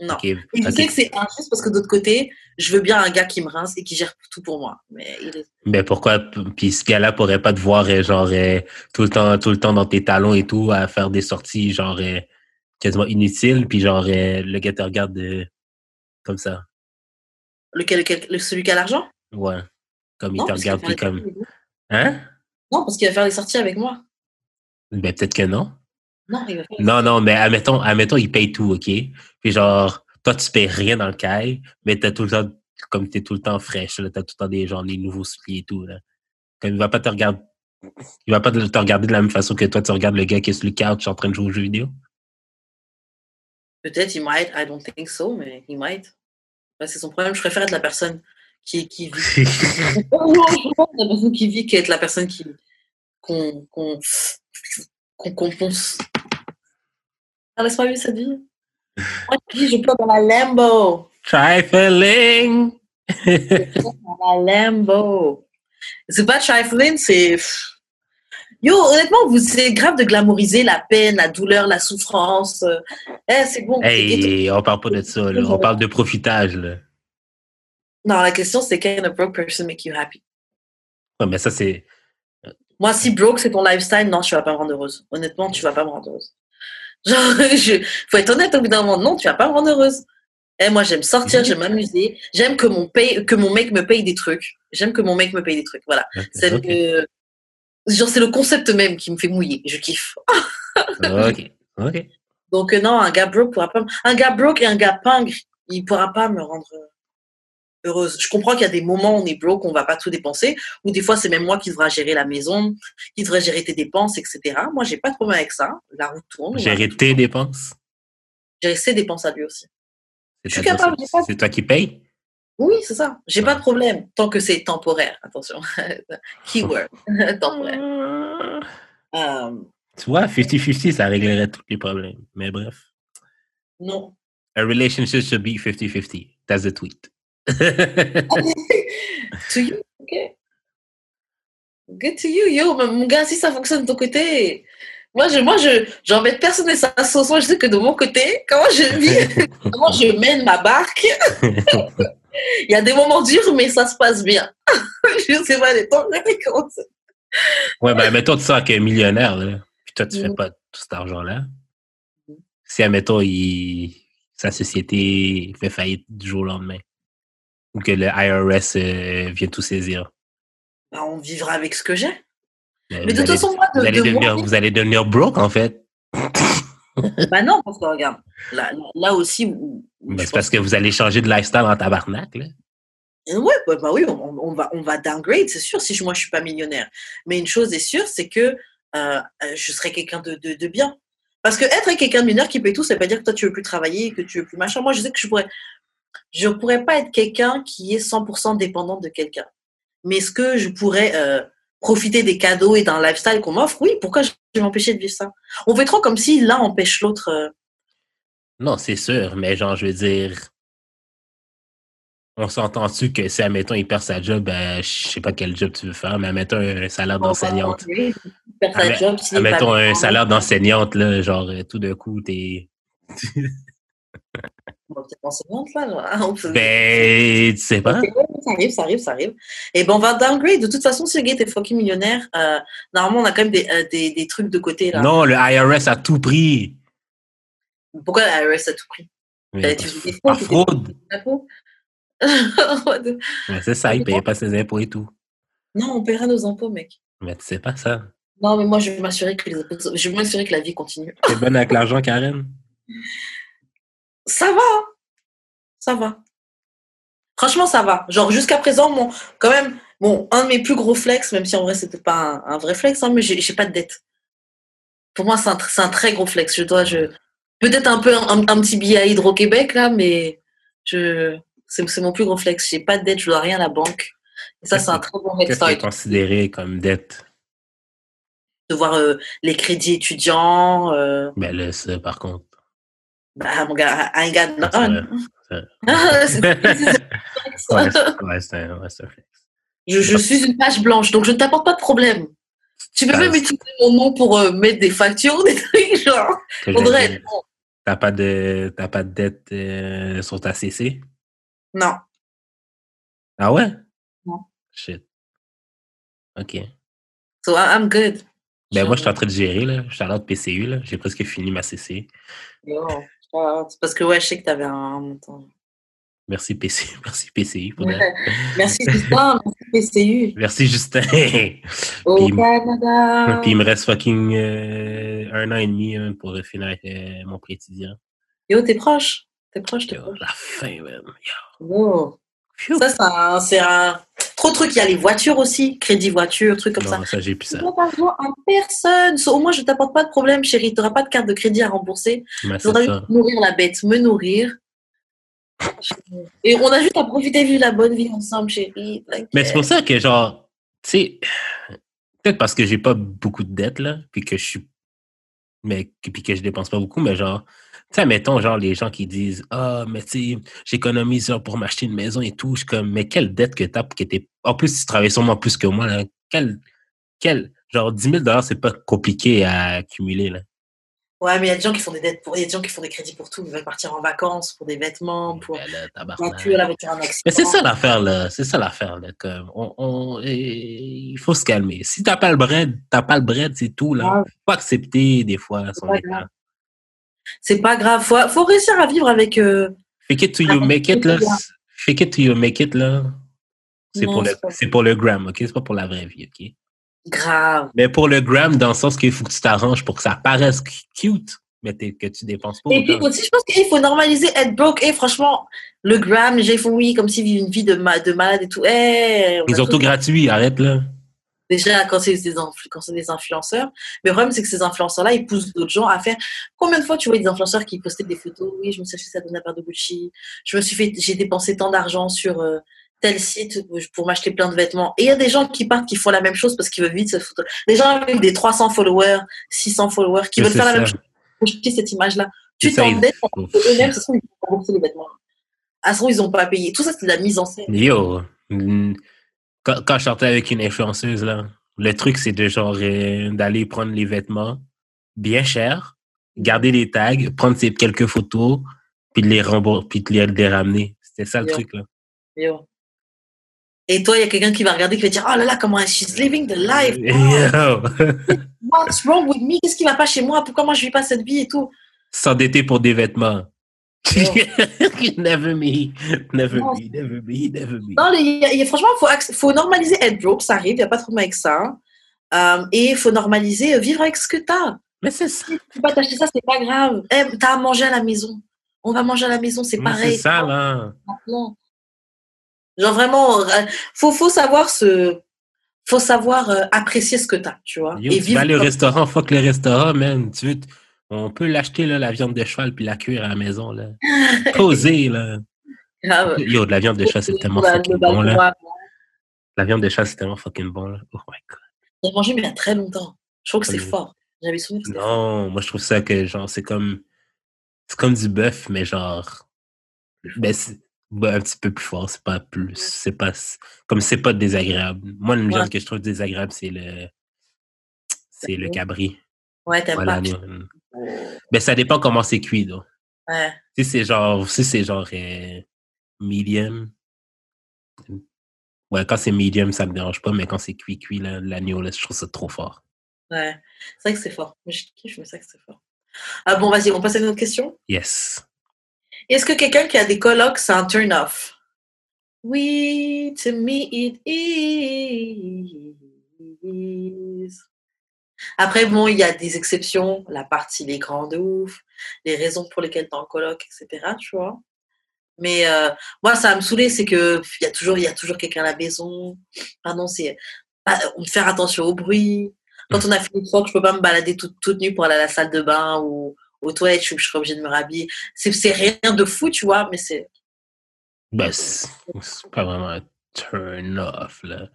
Non. Et je sais que c'est injuste parce que d'autre côté, je veux bien un gars qui me rince et qui gère tout pour moi. Mais, mais pourquoi, puis ce gars-là pourrait pas te voir, euh, genre, tout le temps, tout le temps dans tes talons et tout, à faire des sorties, genre, quasiment inutiles, puis genre, le gars te regarde comme ça. Lequel, celui qui a l'argent? Ouais. Comme il te regarde, puis comme. Hein? Non, parce qu'il va faire les sorties avec moi. Ben, peut-être que non. Non, il va faire Non, non, mais admettons, admettons, il paye tout, OK? Puis genre, toi, tu payes rien dans le caille, mais t'as tout le temps, comme t'es tout le temps fraîche, là, t'as tout le temps des, genre, des nouveaux souliers et tout, là. Comme il va pas te regarder, il va pas te regarder de la même façon que toi, tu regardes le gars qui est sur le couch en train de jouer aux jeux vidéo. Peut-être, il might, I don't think so, mais il might. c'est son problème, je préfère être la personne qui, qui vit. la personne qui vit qu'être la personne qui qu'on qu'on compense. Ah, laisse-moi vivre cette vie. Moi, je peux dans la Lambo. Trifling. dans la Lambo. C'est pas trifling, c'est. Yo, honnêtement, vous c'est grave de glamouriser la peine, la douleur, la souffrance. Eh, c'est bon. Hey, on parle pas de ça, là. on parle de profitage. Là. Non, la question c'est can a broke person make you happy? Ouais, mais ça c'est. Moi, si broke c'est ton lifestyle, non, tu vas pas me rendre heureuse. Honnêtement, tu vas pas me rendre heureuse. Genre, je... faut être honnête au bout d'un moment. Non, tu vas pas me rendre heureuse. Eh, moi, j'aime sortir, j'aime m'amuser. J'aime que mon paye, que mon mec me paye des trucs. J'aime que mon mec me paye des trucs. Voilà. Le... genre c'est le concept même qui me fait mouiller. Je kiffe. ok. Ok. Donc euh, non, un gars broke pourra pas. Un gars broke et un gars pingre, il pourra pas me rendre heureuse. Je comprends qu'il y a des moments où on est broke, on va pas tout dépenser, ou des fois c'est même moi qui devrais gérer la maison, qui devrais gérer tes dépenses, etc. Moi, j'ai pas de problème avec ça. La route tourne. Gérer tes dépenses. Gérer ses dépenses à lui aussi. Je suis capable. C'est toi qui payes? Oui, c'est ça. J'ai pas de problème tant que c'est temporaire. Attention. Keyword. temporaire. Euh, tu vois, 50-50, ça réglerait tous les problèmes. Mais bref. Non. A relationship should be 50-50. That's the tweet. to you, ok. Good to you, yo. Mon gars, si ça fonctionne de ton côté, moi, je, moi, je, j'embête personne et ça sauce. Moi, je sais que de mon côté, comment je vis, comment je mène ma barque, il y a des moments durs, mais ça se passe bien. je sais pas les temps, comment ça. Ouais, ben, mettons, tu sens qu'il est millionnaire, là. Puis toi, tu fais mm. pas tout cet argent-là. Mm. Si, admettons, il, sa société fait faillite du jour au lendemain ou que le IRS euh, vient tout saisir? Ben, on vivra avec ce que j'ai. Mais, de toute façon, moi, de, vous, allez devenir, vous allez devenir broke, en fait. bah non, parce que regarde, là, là aussi. Ben, c'est parce que vous allez changer de lifestyle en tabarnak, là. Euh, ouais, bah, bah oui, on, va, on va downgrade, c'est sûr, si moi je suis pas millionnaire. Mais une chose est sûre, c'est que euh, je serai quelqu'un de, de, de, bien. Parce que être quelqu'un de millionnaire qui paye tout, ça veut pas dire que toi tu veux plus travailler, que tu veux plus machin. Moi, je sais que je pourrais, je ne pourrais pas être quelqu'un qui est 100% dépendant de quelqu'un. Mais est-ce que je pourrais euh, profiter des cadeaux et d'un lifestyle qu'on m'offre Oui, pourquoi je vais m'empêcher de vivre ça? On fait trop comme si l'un empêche l'autre. Euh. Non, c'est sûr, mais genre, je veux dire, on s'entend-tu que si, admettons, il perd sa job, ben, je sais pas quel job tu veux faire, mais admettons un salaire d'enseignante. admettons un salaire d'enseignante, là, genre, tout d'un coup, t'es... enseignante, là. Hein, ben, tu sais pas. Ça arrive, ça arrive, ça arrive. Et ben, on va downgrade. De toute façon, si le gars est fucking millionnaire, euh, normalement, on a quand même des, euh, des, des, trucs de côté, là. Non, le IRS a tout pris. Pourquoi le IRS a tout pris? Par fraude. c'est ça, il ne payait pas ses impôts et tout. Non, on paiera nos impôts, mec. Mais tu sais pas ça. Non, mais moi, je vais m'assurer que, les... je vais m'assurer que la vie continue. T'es bonne avec l'argent, Karen? ça va. Ça va. Franchement, ça va. Genre, jusqu'à présent, mon, quand même, bon, un de mes plus gros flex, même si en vrai, c'était pas un, vrai flex, hein, mais j'ai pas de dette. Pour moi, c'est un, un, très gros flex. Je dois, je, peut-être un peu un, petit billet à Hydro-Québec, là, mais je, c'est mon plus gros flex. J'ai pas de dette, je dois rien à la banque. Et ça, c'est un très bon Qu'est-ce qui est considéré comme dette? De voir euh, les crédits étudiants. Euh... Ben là, ça, par contre. Bah, mon gars, un, un flex. Je, je suis une page blanche, donc je ne t'apporte pas de problème. Tu peux Bah, même utiliser mon nom pour euh, mettre des factures, des trucs genre. Audrey, non. T'as pas de, t'as pas de dette euh, sur ta CC? Non. Ah ouais? Non. Shit. OK. So I'm good. Ben, moi, je suis en train de gérer, là. Je suis à PCU, là. J'ai presque fini ma CC. Ah, c'est parce que ouais, je sais que tu avais un montant. Merci PC. Merci PCU. pour. Merci Justin, merci PCU. Merci, Justin. Au Puis- Canada. Puis il me reste fucking euh, un an et demi hein, pour finir avec euh, mon étudiant. Yo, t'es proche. T'es proche, t'es proche. La fin, man. Yo. Yo. Ça, c'est un trop de trucs. Il y a les voitures aussi, crédit voiture, trucs comme ça. Non, ça, j'ai plus Tu ça. dois pas besoin à personne. So, au moins, je t'apporte pas de problème, chérie. Tu n'auras pas de carte de crédit à rembourser. Mais Tu ça. nourrir la bête, me nourrir. Et on a juste à profiter, vivre la bonne vie ensemble, chérie. Mais c'est pour ça que, genre, tu sais, peut-être parce que j'ai pas beaucoup de dettes, là, puis que je suis. Mais puis que je dépense pas beaucoup, mais genre, tu sais, mettons, genre, les gens qui disent Ah, mais tu sais, j'économise pour m'acheter une maison et tout. Je comme, mais quelle dette que t'as pour que t'es. En plus, tu travailles sûrement plus que moi, là. Quelle. quelle... Genre, 10 000 c'est pas compliqué à accumuler, là. Ouais, mais il y a des gens qui font des dettes pour, il y a des gens qui font des crédits pour tout. Ils veulent partir en vacances, pour des vêtements, pour tabarnak. voiture, la voiture, un accident. Mais c'est ça l'affaire, là. C'est ça l'affaire, là. On, on- il faut se calmer. Si t'as pas le bread, t'as pas le bread, c'est tout, là. Ouais. Faut accepter, des fois, son pas état. C'est pas grave. Faut, faut réussir à vivre avec. euh, Fake it till you make it, là. Fake it till you make it, là. C'est pour, le, pour le gram, OK? C'est pas pour la vraie vie, OK? Grave. Mais pour le gram, dans le sens qu'il faut que tu t'arranges pour que ça paraisse cute, mais que tu dépenses pas Et puis aussi, je pense qu'il faut normaliser être broke. Et franchement, le gram, ils font oui, comme s'ils vivent une vie de, ma- de malade et tout. Eh, on Ils ont tout gratuit, arrête, là. Déjà, quand c'est des, influenceurs. Mais le problème, c'est que ces influenceurs-là, ils poussent d'autres gens à faire. Combien de fois tu vois des influenceurs qui postaient des photos? Oui, je me suis acheté ça dans la paire de Gucci. Je me suis fait, j'ai dépensé tant d'argent sur euh, tel site pour m'acheter plein de vêtements. Et il y a des gens qui partent qui font la même chose parce qu'ils veulent vite cette photo. Des gens avec des 300 followers, 600 followers qui Mais veulent faire la même chose pour acheter cette image-là. Tu t'endettes eux-mêmes, ce sont ils ont remboursé les vêtements. À ce moment, ils n'ont pas payé. Tout ça, c'est de la mise en scène. Yo, mm, quand, quand je sortais avec une influenceuse, là, le truc, c'est de genre euh, d'aller prendre les vêtements bien chers, garder les tags, prendre ces quelques photos, puis de les rembourser, puis de les, de les ramener. C'était ça le Yo. truc, là. Yo. Et toi, il y a quelqu'un qui va regarder, qui va dire Oh là là, comment elle- she's living the life. Oh, what's wrong with me? Qu'est-ce qui va pas chez moi? Pourquoi moi je vis pas cette vie et tout? S'endetter pour des vêtements. never me, never Non. me, never me, never me. Non, y a- y a- franchement, il faut, normaliser être broke, ça arrive, il n'y a pas de problème avec ça. Euh, et il faut normaliser euh, vivre avec ce que tu as. Mais c'est ça. Tu peux pas t'acheter ça, c'est pas grave. Eh, t'as à manger à la maison. On va manger à la maison, c'est pareil. C'est ça, là. Genre vraiment, euh, faut, faut savoir se, faut savoir euh, apprécier ce que tu as, tu vois. Yo, et tu vivre vas au comme- restaurant, fuck le restaurant, man. Tu veux, on peut l'acheter, là, la viande de cheval, puis la cuire à la maison, là. Poser, là. grave. Yo, de la viande de cheval, c'est tellement Le fucking le bon, là. La viande de cheval, c'est tellement fucking bon, là. Oh my god. J'ai mangé, mais il y a très longtemps. Je trouve que c'est Oui. fort. J'avais souvenir que fort. Non, moi, je trouve ça que, genre, c'est comme, c'est comme du bœuf, mais genre, ben, c'est ben, un petit peu plus fort, c'est pas plus, c'est pas, comme c'est pas désagréable. Moi, viande Ouais. que je trouve désagréable, c'est le, c'est le cabri. Ouais, t'aimes Voilà, pas? non. Ben, ça dépend comment c'est cuit, donc. Ouais. Si c'est genre, si c'est genre euh, medium, ouais, quand c'est medium, ça me dérange pas, mais quand c'est cuit, cuit, l'agneau, là, je trouve ça trop fort. Ouais, c'est vrai que c'est fort. Mais je mais c'est vrai que c'est fort. Ah bon, vas-y, on passe à une autre question? Yes. Est-ce que quelqu'un qui a des colocs, c'est un turn-off? Oui, to me it is. Après, bon, il y a des exceptions. La partie, les grands de ouf. Les raisons pour lesquelles tu es en coloc, etc. Tu vois. Mais euh, moi, ça va me saouler, c'est que il y a toujours, toujours quelqu'un à la maison. Pardon, c'est faire attention au bruit. Quand on a fini fois que je peux pas me balader toute, toute nue pour aller à la salle de bain ou aux toilettes, je, je serais obligée de me rhabiller. C'est rien de fou, tu vois, mais c'est Ben, c'est pas vraiment un turn off, là.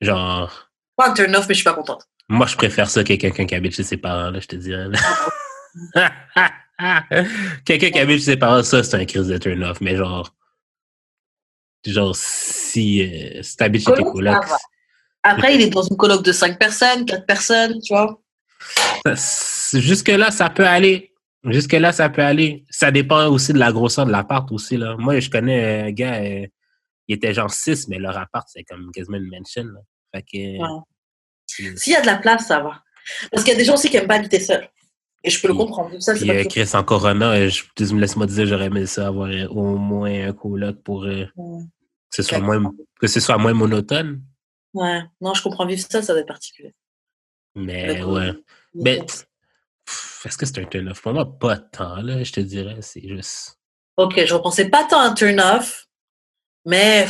Genre, pas un turn off, mais je suis pas contente. moi, je préfère ça que quelqu'un qui habite chez ses parents, là, je te dirais. quelqu'un qui habite chez ses parents, ça, c'est un crise de turn off, mais genre, genre, si, euh, si t'habites chez tes Coloc, colocs. Après, il est dans une coloc de 5 personnes, 4 personnes, tu vois. ça- jusque-là, ça peut aller. Jusque-là, ça peut aller. Ça dépend aussi de la grosseur de l'appart aussi, là. Moi, je connais un gars, euh, il était genre 6, mais leur appart, c'est comme quasiment une mansion, là. Fait que... Ouais. c'est- S'il y a de la place, ça va. Parce qu'il y a des gens aussi qui n'aiment pas habiter seuls. Et je peux le comprendre. Ça, c'est Puis pas euh, Chris, en Corona, euh, je, tu me laisse-moi dire, j'aurais aimé ça avoir euh, au moins un coloc pour euh, Ouais. que, ce soit moins, que ce soit moins monotone. Ouais. Non, je comprends vivre seul, ça doit être particulier. Mais ouais. Mais est-ce que c'est un turn-off? Pour moi, pas tant, là, je te dirais. C'est juste. Ok, je repensais pas tant à un turn-off, mais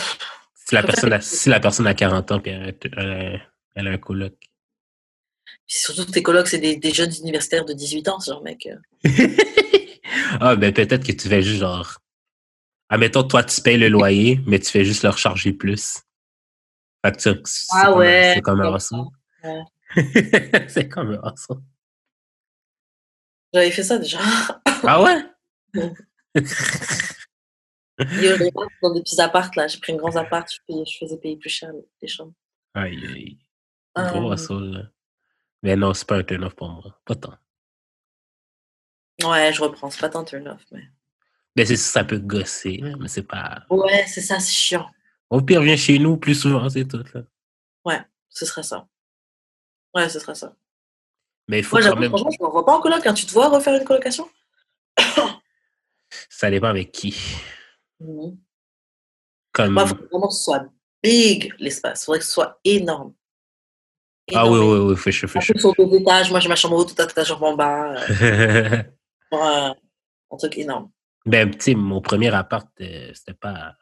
Si la, personne a, si la personne a 40 ans puis elle, a un- elle a- elle a un coloc. puis surtout que tes colocs, c'est des, des jeunes universitaires de 18 ans, ce genre mec. euh. ah, ben peut-être que tu fais juste genre. Admettons, toi, tu payes le loyer, mais tu fais juste leur charger plus. Fait que tu- c'est Ah comme- ouais, C'est comme un. Ouais. c'est comme un. J'avais fait ça déjà. Ah ouais? Il y avait dans des petits apparts, là. J'ai pris un grand appart, je, payais- je faisais payer plus cher les chambres. Aïe, aïe. Euh, Gros là. Mais non, c'est pas un turn-off pour moi. Pas tant. Ouais, je reprends. C'est pas tant turn-off, mais. Mais c'est ça peut gosser, mais c'est pas. Ouais, c'est ça, c'est chiant. Au pire, viens chez nous plus souvent, c'est tout. Là. Ce serait ça. Ouais, ce serait ça. Mais il faut Moi, quand même. franchement, je me vois pas en coloc. Hein. Tu te vois refaire une colocation? Ça dépend avec qui. Comme. Moi, il faut vraiment que ce soit big, l'espace. Il faudrait que ce soit énorme. ah oui, oui, oui, fais chaud, fais En chaud. sur deux étages. Moi, j'ai ma chambre en haut, toute ta chambre en bas. euh, pour, euh, un truc énorme. ben, tu sais, mon premier appart, euh, c'était pas.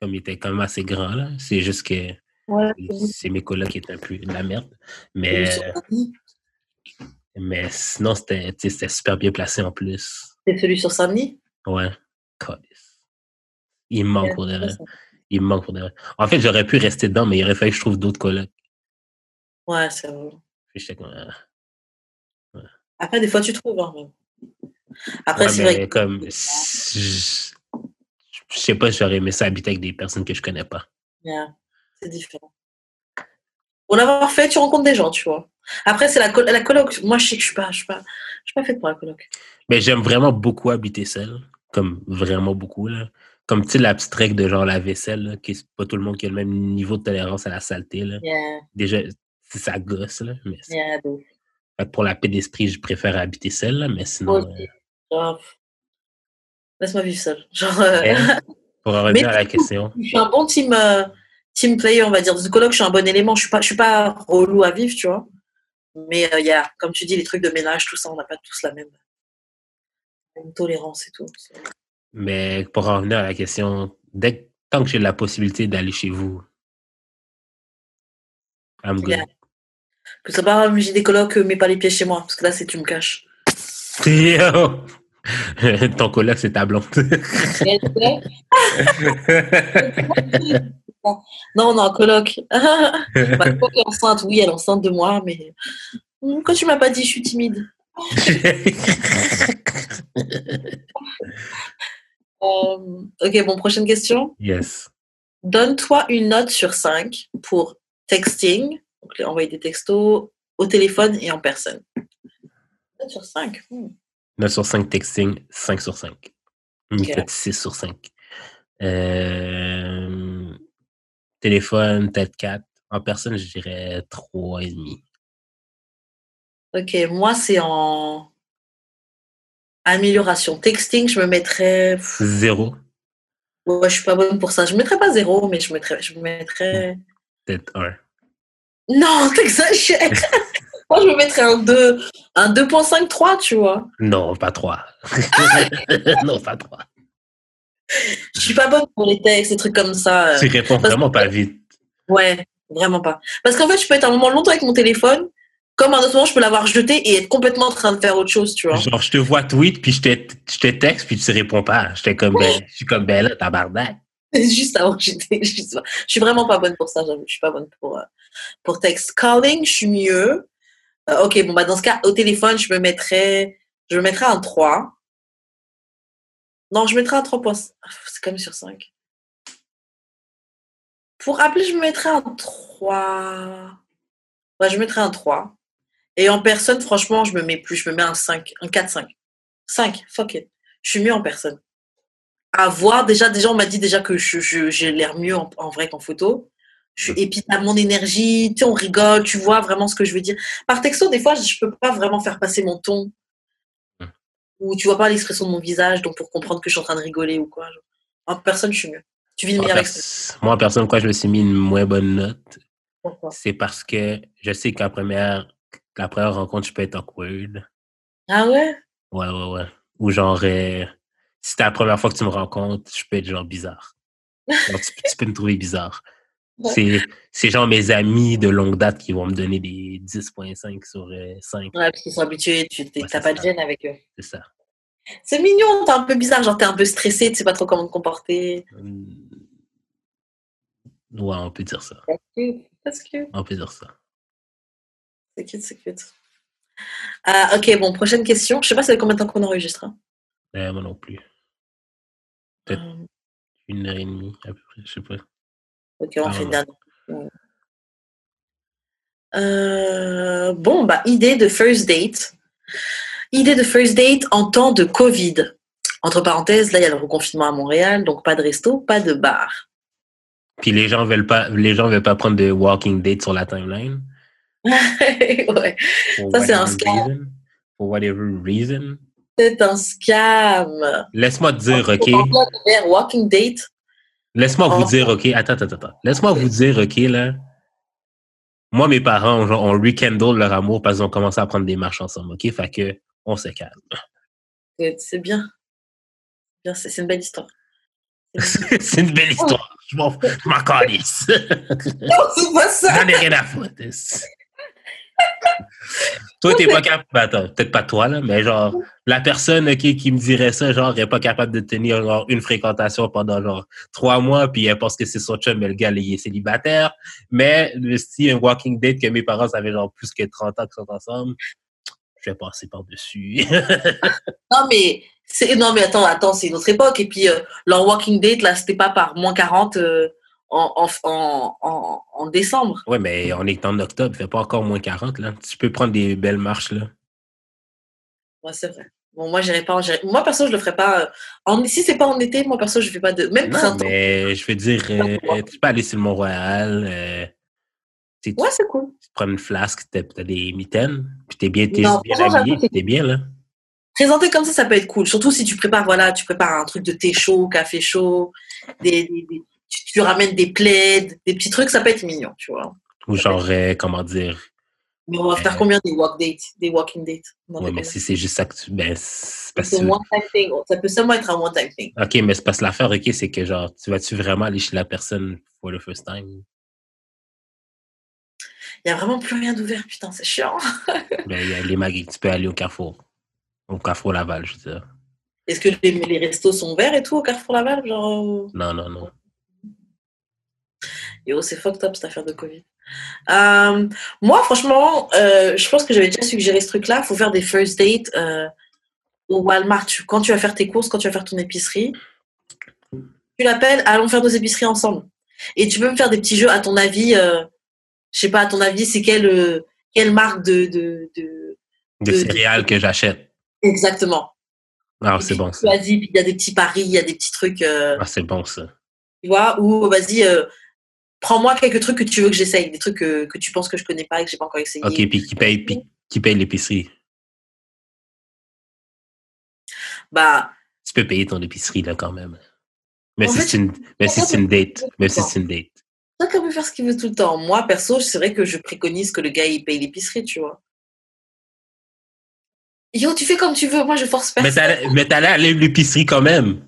Comme il était quand même assez grand, là. C'est juste que Ouais. c'est mes collègues qui étaient un peu de la merde. Mais. Mais sinon, c'était super bien placé en plus. C'est celui sur Saint-Denis Ouais. Il me manque pour de vrai. Ouais, Il me manque pour de vrai. En fait, j'aurais pu rester dedans, mais il aurait fallu que je trouve d'autres colocs. Ouais, c'est vrai. Ah. Après, des fois, tu trouves. Hein, Après, Ouais, c'est vrai. que- comme, je je sais pas si j'aurais aimé ça habiter avec des personnes que je connais pas. Yeah, c'est différent. Pour l'avoir fait, tu rencontres des gens, tu vois. Après, c'est la, la coloc. Moi, je sais que je suis pas, je suis pas, je suis pas faite pour la coloc. Mais j'aime vraiment beaucoup habiter seul. Comme vraiment beaucoup, là. Comme, tu sais, la petite règle de genre la vaisselle, là, qui c'est pas tout le monde qui a le même niveau de tolérance à la saleté, là. Yeah, Déjà, c'est ça gosse, là. Mais yeah, pour la paix d'esprit, je préfère habiter seul, là, mais sinon, euh, laisse-moi vivre seule. Genre, euh, hein, pour en revenir à la question, je suis un bon team, euh, team player, on va dire. Dans une coloc, je suis un bon élément. Je suis pas, je suis pas relou à vivre, tu vois. Mais euh, il y a, comme tu dis, les trucs de ménage, tout ça, on n'a pas tous la même, la même tolérance et tout. mais pour en revenir à la question, dès que, tant que j'ai la possibilité d'aller chez vous, I'm good. Yeah. Que ça pas, j'ai des colocs, mets pas les pieds chez moi, parce que là, c'est tu me caches. Yo! Ton coloc, c'est ta blonde. Non, non, coloc. Ma coloc est enceinte, oui, elle est enceinte de moi, mais Hum, quand tu m'as pas dit, je suis timide. Euh, ok, bon, prochaine question. yes. Donne-toi une note sur 5 pour texting, donc envoyer des textos au téléphone et en personne. Note sur 5. 9 sur 5 texting, 5 sur 5. Une Ok. petite 6 sur 5. Euh, téléphone, peut-être 4. En personne, je dirais 3,5. Ok, moi, c'est en amélioration. Texting, je me mettrais. 0, Ouais, je suis pas bonne pour ça. Je me mettrais pas zéro, mais je mettrais. Je me mettrais... peut-être 1. Non, t'exagères. Moi, je me mettrais un 2, un 2.53, tu vois. Non, pas 3. non, pas 3. Je suis pas bonne pour les textes, des trucs comme ça. euh. Tu réponds vraiment que- pas vite. Ouais, vraiment pas. Parce qu'en fait, je peux être un moment longtemps avec mon téléphone, comme à un autre moment, je peux l'avoir jeté et être complètement en train de faire autre chose, tu vois. Genre, je te vois tweet, puis je te, je te texte, puis tu réponds pas. J'étais comme, ben, je suis comme, là, tabarnak. Juste avant que j'étais. Je. Je suis vraiment pas bonne pour ça, j'avoue. Je suis pas bonne pour, euh, pour texte. Calling, je suis mieux. Euh, ok, bon, bah, dans ce cas, au téléphone, je me mettrais, je me mettrais un 3. Non, je mettrais un 3. C'est quand même sur 5. Pour appeler, je me mettrais un 3. Ouais, je mettrais un 3. Et en personne, franchement, je me mets plus. Je me mets un 5, un 4-5. 5, fuck it. Je suis mieux en personne. À voir, déjà, déjà on m'a dit déjà que j'ai je, j'ai l'air mieux en, en vrai qu'en photo. Je, et puis, t'as mon énergie, tu sais, on rigole, tu vois vraiment ce que je veux dire. Par texto, des fois, je peux pas vraiment faire passer mon ton. Ou tu vois pas l'expression de mon visage, donc pour comprendre que je suis en train de rigoler ou quoi. genre. En personne, je suis mieux. Tu vis une meilleure expérience. moi, en personne, pourquoi je me suis mis une moins bonne note, Pourquoi? c'est parce que je sais qu'à première, la première rencontre, je peux être awkward. Ah ouais? Ouais, ouais, ouais. Ou genre, euh, si c'est la première fois que tu me rencontres, je peux être genre bizarre. Tu peux me trouver bizarre. Ouais. C'est, c'est genre mes amis de longue date qui vont me donner des 10.5 sur euh, 5. Ouais, parce qu'ils sont habitués, tu Ouais, c'est pas de gêne avec eux. C'est ça. C'est mignon, t'es un peu bizarre, genre t'es un peu stressé, tu sais pas trop comment te comporter. Hum. Ouais, on peut dire ça. C'est cute, On peut dire ça. c'est cute, c'est cute. Ah, ok, bon, prochaine question. Je sais pas ça fait combien de temps qu'on enregistre. hein? Euh, moi non plus. Peut-être Euh, une heure et demie, à peu près. Je sais pas. Ok, on Ah, fait. Ouais. Euh, bon, bah, idée de first date. Idée de first date en temps de Covid. Entre parenthèses, là, il y a le reconfinement à Montréal, donc pas de resto, pas de bar. Puis les gens veulent pas, les gens veulent pas prendre de walking date sur la timeline. ouais, For Ça, c'est un scam. reason. For whatever reason. c'est un scam. Laisse-moi te dire, OK? De Walking date? Laisse-moi vous Oh. dire, OK? Attends, attends, attends. Laisse-moi vous dire, OK, là. Moi, mes parents, genre, on rekindle leur amour parce qu'ils ont commencé à prendre des marches ensemble, OK? Fait que, on se calme. C'est bien. Bien, C'est une belle histoire. C'est une belle histoire. Je m'en je m'en calisse. non, c'est pas ça. J'en ai rien à foutre. Toi, t'es pas capable. ben, Attends, peut-être pas toi, là, mais genre, la personne ok, qui me dirait ça, genre, est pas capable de tenir genre, une fréquentation pendant genre trois mois, puis elle pense que c'est son chum, mais le gars, il est célibataire. Mais si un walking date que mes parents avaient genre plus que 30 ans qu'ils sont ensemble, je vais passer par-dessus. Non, mais, c'est- non, mais attends, attends, c'est une autre époque. Et puis, euh, leur Walking Date, là, c'était pas par moins 40 euh, en, en, en, en, en décembre. ouais, mais on est en octobre, il fait pas encore moins 40, là. Tu peux prendre des belles marches, là. Ouais, c'est vrai. Bon, moi, j'irai pas. Moi, perso, je le ferai pas. euh, En... Si c'est pas en été, moi, perso, je fais pas de. Même Non, printemps. mais je veux dire, euh, tu peux aller sur le Mont-Royal, euh, tu Ouais, c'est cool. tu prends une flasque, t'as t'as des mitaines, puis t'es bien, t'es Non, bien habillé, t'es bien, là. Présenter comme ça, ça peut être cool. Surtout si tu prépares, voilà, tu prépares un truc de thé chaud, café chaud, des, des- des- tu, tu ramènes des plaids, des petits trucs, ça peut être mignon, tu vois. Ou genre, euh, comment dire, Mais on va faire Euh. combien des walk dates, des walking dates? Fait mais si c'est juste ça que tu, ben, c'est parce un one-time thing. Ça peut seulement être un one-time thing. ok, mais c'est parce que l'affaire, ok, c'est que genre, tu vas-tu vraiment aller chez la personne for the first time? Il n'y a vraiment plus rien d'ouvert, putain, c'est chiant. Ben, il y a les magasins, tu peux aller au Carrefour. Au Carrefour Laval, je veux dire. Est-ce que les, les restos sont ouverts et tout au Carrefour Laval Genre, euh, Non, non, non. Yo, c'est fucked up cette affaire de Covid. Euh, moi, franchement, euh, je pense que j'avais déjà suggéré ce truc-là. Il faut faire des first dates euh, au Walmart. Quand tu vas faire tes courses, quand tu vas faire ton épicerie, tu l'appelles, allons faire nos épiceries ensemble. Et tu peux me faire des petits jeux, à ton avis, je sais pas, à ton avis, c'est quelle, quelle marque de, de, de... Céréales que j'achète. Exactement. Ah, c'est bon, ça. Vas-y, il y a des petits paris, il y a des petits trucs. Ah, c'est bon, ça. tu vois, ou vas-y, euh, prends-moi quelques trucs que tu veux que j'essaye, des trucs que, que tu penses que je connais pas et que j'ai pas encore essayé. Ok, puis qui paye, puis qui paye l'épicerie? Bah, Tu peux payer ton épicerie, là, quand même. Mais si c'est une, mais si c'est une date. Mais si c'est une date. chacun peut faire ce qu'il veut tout le temps. Moi, perso, c'est vrai que je préconise que le gars, il paye l'épicerie, tu vois. Yo, tu fais comme tu veux, moi je force t'allais mais t'allais à l'épicerie quand même.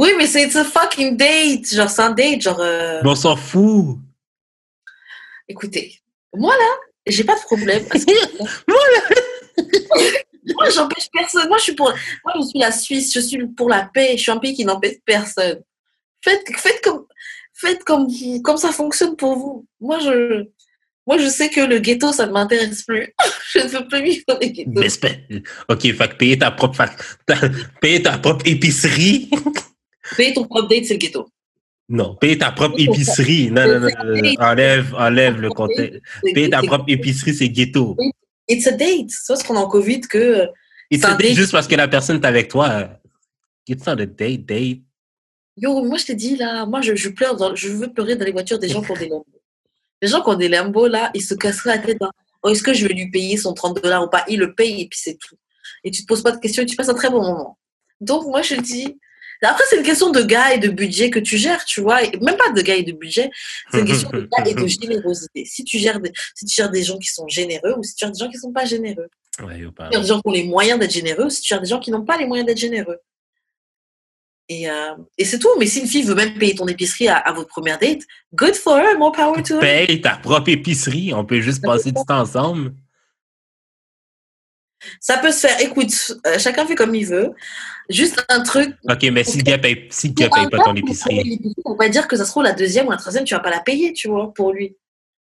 Oui, mais c'est it's a fucking date. Genre, c'est un date. Genre, euh, Mais on s'en fout. écoutez, moi là, j'ai pas de problème. parce que- moi, j'empêche personne. Moi, je suis pour. Moi, je suis la Suisse. Je suis pour la paix. Je suis un pays qui n'empêche personne. Faites, faites comme, faites comme, comme ça fonctionne pour vous. Moi, je, moi, je sais que le ghetto, ça ne m'intéresse plus. je ne veux plus vivre dans les ghettos. Mais OK, fait payer ta propre, fac- ta- payer ta propre épicerie. Payer ton propre date, c'est le ghetto. Non, payer ta propre épicerie. Non, non, non, non, Enlève, enlève le contexte. Payer ta propre épicerie, c'est ghetto. It's a date. C'est parce qu'on est en COVID que. It's a date juste parce que la personne est avec toi. It's not a date, date. Yo, moi, je t'ai dit, là, moi, je, je pleure, dans, je veux pleurer dans les voitures des gens qui ont des Lambo. Les gens qui ont des Lambo, là, ils se casseraient la tête dans oh, est-ce que je vais lui payer son 30 dollars ou pas? Ils le payent et puis c'est tout. Et tu te poses pas de questions et tu passes un très bon moment. Donc, moi, je dis, après, c'est une question de gars et de budget que tu gères, tu vois. même pas de gars et de budget, c'est une question de gars et de générosité. Si tu, gères des, si tu gères des gens qui sont généreux ou si tu gères des gens qui sont pas généreux. Ouais, ou pas. Si tu gères des gens qui ont les moyens d'être généreux ou si tu gères des gens qui n'ont pas les moyens d'être généreux. Et, euh, et c'est tout. Mais si une fille veut même payer ton épicerie à, à votre première date, good for her, more power to her. Paye ta propre épicerie. On peut juste passer du temps ensemble. Ça peut se faire. Écoute, euh, chacun fait comme il veut. Juste un truc. Ok, mais si le gars paye, si le gars paye pas ton épicerie. On va dire que ça se trouve la deuxième ou la troisième, tu vas pas la payer, tu vois, pour lui.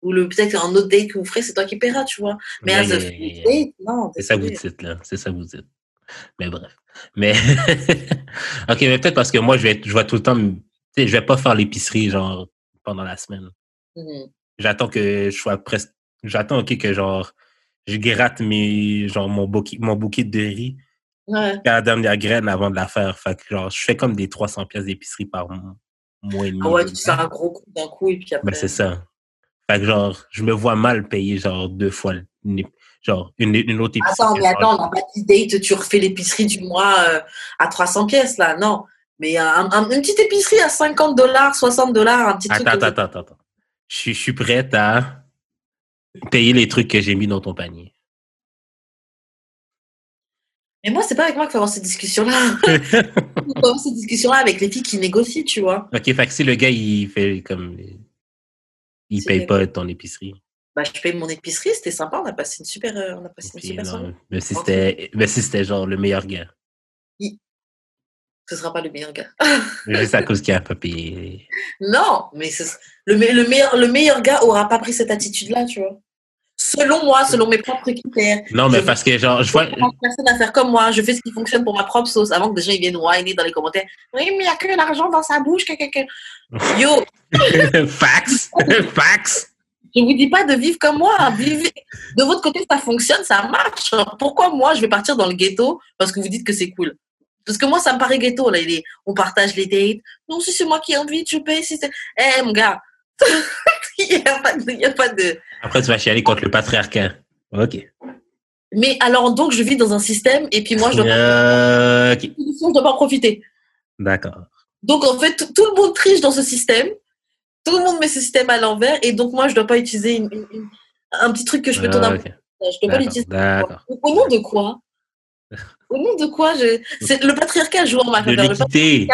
Ou le peut-être un autre date que vous ferez, c'est toi qui paieras, tu vois. Mais Yeah, as a yeah, date, non. C'est ça que vous dites, là. C'est ça que vous dites. Mais bref. Mais, ok, mais peut-être parce que moi, je vais, je vais tout le temps, tu sais, je vais pas faire l'épicerie, genre, pendant la semaine. Mhm. J'attends que je sois presque, j'attends, ok, que genre, je gratte mes, genre, mon bouquet, mon bouquet de riz Ouais. à la dernière graine avant de la faire. Fait que, genre, je fais comme des 300 pièces d'épicerie par mois, et demi. Ah ouais, tu fais mois. un gros coup d'un coup et puis après. Ben, c'est ça. Fait que, genre, je me vois mal payer, genre, deux fois, une, genre, une, une autre épicerie. Attends, mais attends, on n'a pas dit date, tu refais l'épicerie du mois euh, à 300 pièces, là. Non. Mais un- un- une petite épicerie à 50 dollars, 60 dollars, un petit truc. Attends, que- attends, attends, attends. Je suis, je suis prête à payer les trucs que j'ai mis dans ton panier. Mais moi, c'est pas avec moi qu'il faut avoir cette discussion-là. Il faut avoir cette discussion-là avec les filles qui négocient, tu vois. ok, fait que si le gars, il fait comme. Il paye pas ton épicerie. Bah, je paye mon épicerie, c'était sympa, on a passé une super, euh, on a passé une super soirée. mais si c'était si genre le meilleur gars. Ce sera pas le meilleur gars. Juste à cause qu'il a pas payé. non, mais le, me- le, meilleur, le meilleur gars aura pas pris cette attitude-là, tu vois. Selon moi, selon mes propres critères. Non, mais Je- parce que genre, je vois. Personne à faire comme moi, je fais ce qui fonctionne pour ma propre sauce avant que des gens ils viennent whiner dans les commentaires. Oui, mais il n'y a que l'argent dans sa bouche. que- que- que. Yo, Fax! Fax! je vous dis pas de vivre comme moi. Vivez. De votre côté, ça fonctionne, ça marche. Pourquoi moi, je vais partir dans le ghetto parce que vous dites que c'est cool? Parce que moi, ça me paraît ghetto. Là. Il est- on partage les dates. Non, si c'est moi qui invite, je paye. Si c'est... Eh, mon gars, il n'y a, pas de- y a pas de... Après, tu vas chialer contre le patriarcat. Ok. Mais alors, donc, je vis dans un système et puis moi, je dois, Euh, ok. je dois pas en profiter. D'accord. Donc, en fait, tout- le monde triche dans ce système. Tout le monde met ce système à l'envers. Et donc, moi, je dois pas utiliser une- une- une- un petit truc que je peux tourner. Ah, un ok. peu. Je dois pas l'utiliser. D'accord. Au nom de quoi? Au nom de quoi je... c'est Le patriarcat joue en ma De faveur. L'équité,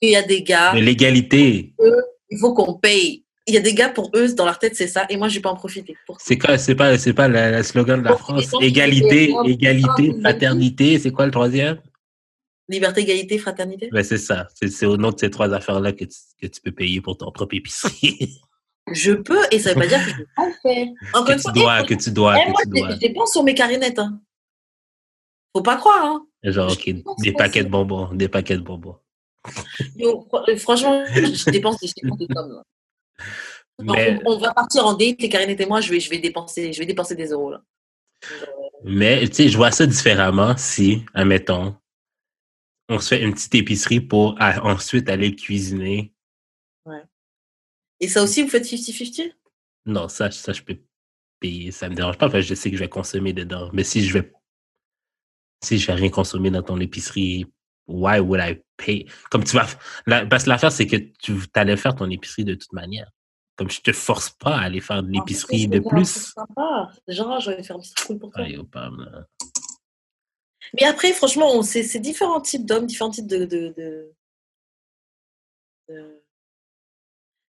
il y a des gars, de l'égalité. il faut qu'on paye. Il y a des gars, pour eux, dans leur tête, c'est ça. Et moi, je vais pas en profiter. C'est quoi, c'est pas, c'est pas le, le slogan de la France? Égalité, égalité, fraternité. C'est quoi le troisième? Liberté, égalité, fraternité. Ben, c'est ça. C'est, au nom de ces trois affaires-là que tu, que tu peux payer pour ton propre épicerie. Je peux, et ça veut pas dire que je vais pas le faire. Encore que tu dois, eh, que tu dois, eh, que moi, tu je dois. je dépense sur mes carinettes. Hein. Faut pas croire. Hein. Genre, ok, des paquets de bonbons, des paquets de bonbons. Yo, euh, franchement, je dépense des, sommes. là. Genre, Mais, on, on va partir en date, les carinettes et moi, je vais, je vais, dépenser, je vais dépenser des euros. Là. mais, tu sais, je vois ça différemment si, admettons, on se fait une petite épicerie pour à- ensuite aller cuisiner. Et ça aussi, vous faites 50-50 Non, ça, ça, je peux payer. Ça me dérange pas que je sais que je vais consommer dedans. Mais si je vais, si je vais rien consommer dans ton épicerie, why would I pay? Comme tu vas, la- parce que l'affaire, c'est que tu allais faire ton épicerie de toute manière. Comme je te force pas à aller faire de l'épicerie de plus. Sympa. Genre, je vais faire un petit cool pour toi. Aïe, oh. Mais après, franchement, c'est c'est différents types d'hommes, différents types de, de, de- de-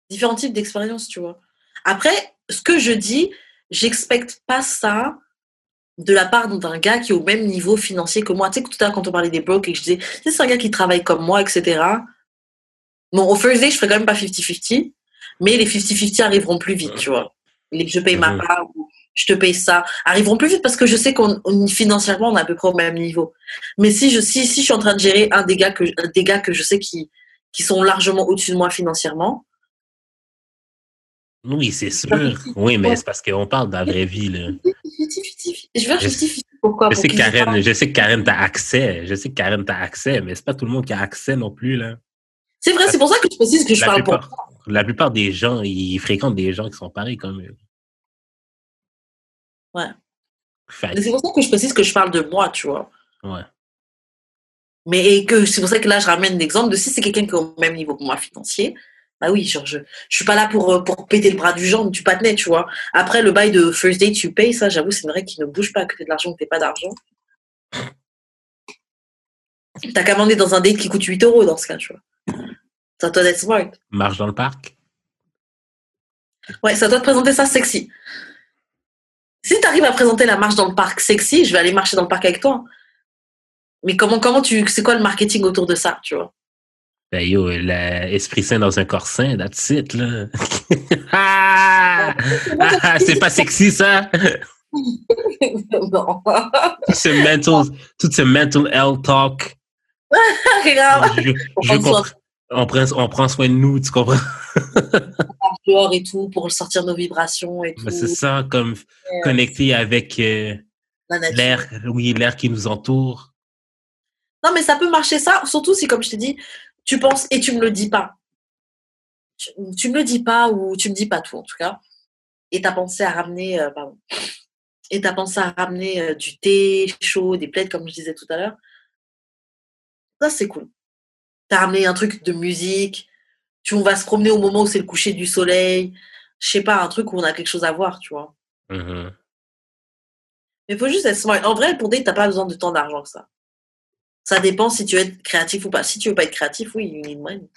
différents types d'expériences, tu vois. Après, ce que je dis, j'expecte pas ça de la part d'un gars qui est au même niveau financier que moi. Tu sais, que tout à l'heure, quand on parlait des que je disais, c'est un gars qui travaille comme moi, etc. Bon, au first day, je ferai quand même pas 50-50, mais les 50-50 arriveront plus vite, tu vois. Les, je paye ma Mhm. part, ou je te paye ça, arriveront plus vite parce que je sais qu'on on- financièrement, on est à peu près au même niveau. Mais si je, si, si je suis en train de gérer un des gars que, des gars que je sais qui, qui sont largement au-dessus de moi financièrement. Oui, c'est sûr. Oui, mais c'est parce qu'on parle de la vraie vie. Là. Je veux justifier pourquoi? Je sais, que Karen, je sais que Karen t'a accès. Je sais que Karen t'a accès, mais c'est pas tout le monde qui a accès non plus. là. C'est vrai, c'est pour ça que je précise que je parle pour pour La plupart des gens, ils fréquentent des gens qui sont pareils comme eux. Ouais. C'est pour ça que je précise que je parle de moi, tu vois. Ouais. Mais que c'est pour ça que là, je ramène l'exemple de si c'est quelqu'un qui est au même niveau que moi financier, bah oui, genre, je, je suis pas là pour, euh, pour péter le bras du genre, tu patinet, tu vois. Après, le bail de first date, tu payes, ça, j'avoue, c'est une règle qui ne bouge pas à côté de l'argent, que t'es pas d'argent. T'as qu'à demander dans un date qui coûte 8 euros dans ce cas, tu vois. Ça doit être smart. Marche dans le parc? Ouais, ça doit te présenter ça sexy. Si tu arrives à présenter la marche dans le parc sexy, je vais aller marcher dans le parc avec toi. Mais comment, comment tu, c'est quoi le marketing autour de ça, tu vois? Ben yo, l'esprit sain dans un corps sain, that's it, là. ah! ah c'est pas sexy, ça? non. tout ce mental, tout ce mental health talk. je, je on, prend, on prend soin de nous, tu comprends? dehors et tout, pour sortir nos vibrations et tout. C'est ça, comme connecter avec euh, l'air, oui, l'air qui nous entoure. Non, mais ça peut marcher ça, surtout si, comme je t'ai dit, tu penses et tu me le dis pas. Tu, tu, me le dis pas ou tu me dis pas tout en tout cas. Et tu as pensé à ramener, euh, pardon, et pensé à ramener euh, du thé chaud, des plaides comme je disais tout à l'heure. Ça c'est cool. Tu as ramené un truc de musique. Tu, on va se promener au moment où c'est le coucher du soleil. Je sais pas, un truc où on a quelque chose à voir, tu vois. Mm-hmm. Mais il faut juste être smart. En vrai, pour tu t'as pas besoin de tant d'argent que ça. Ça dépend si tu veux être créatif ou pas. Si tu veux pas être créatif, oui, you need money.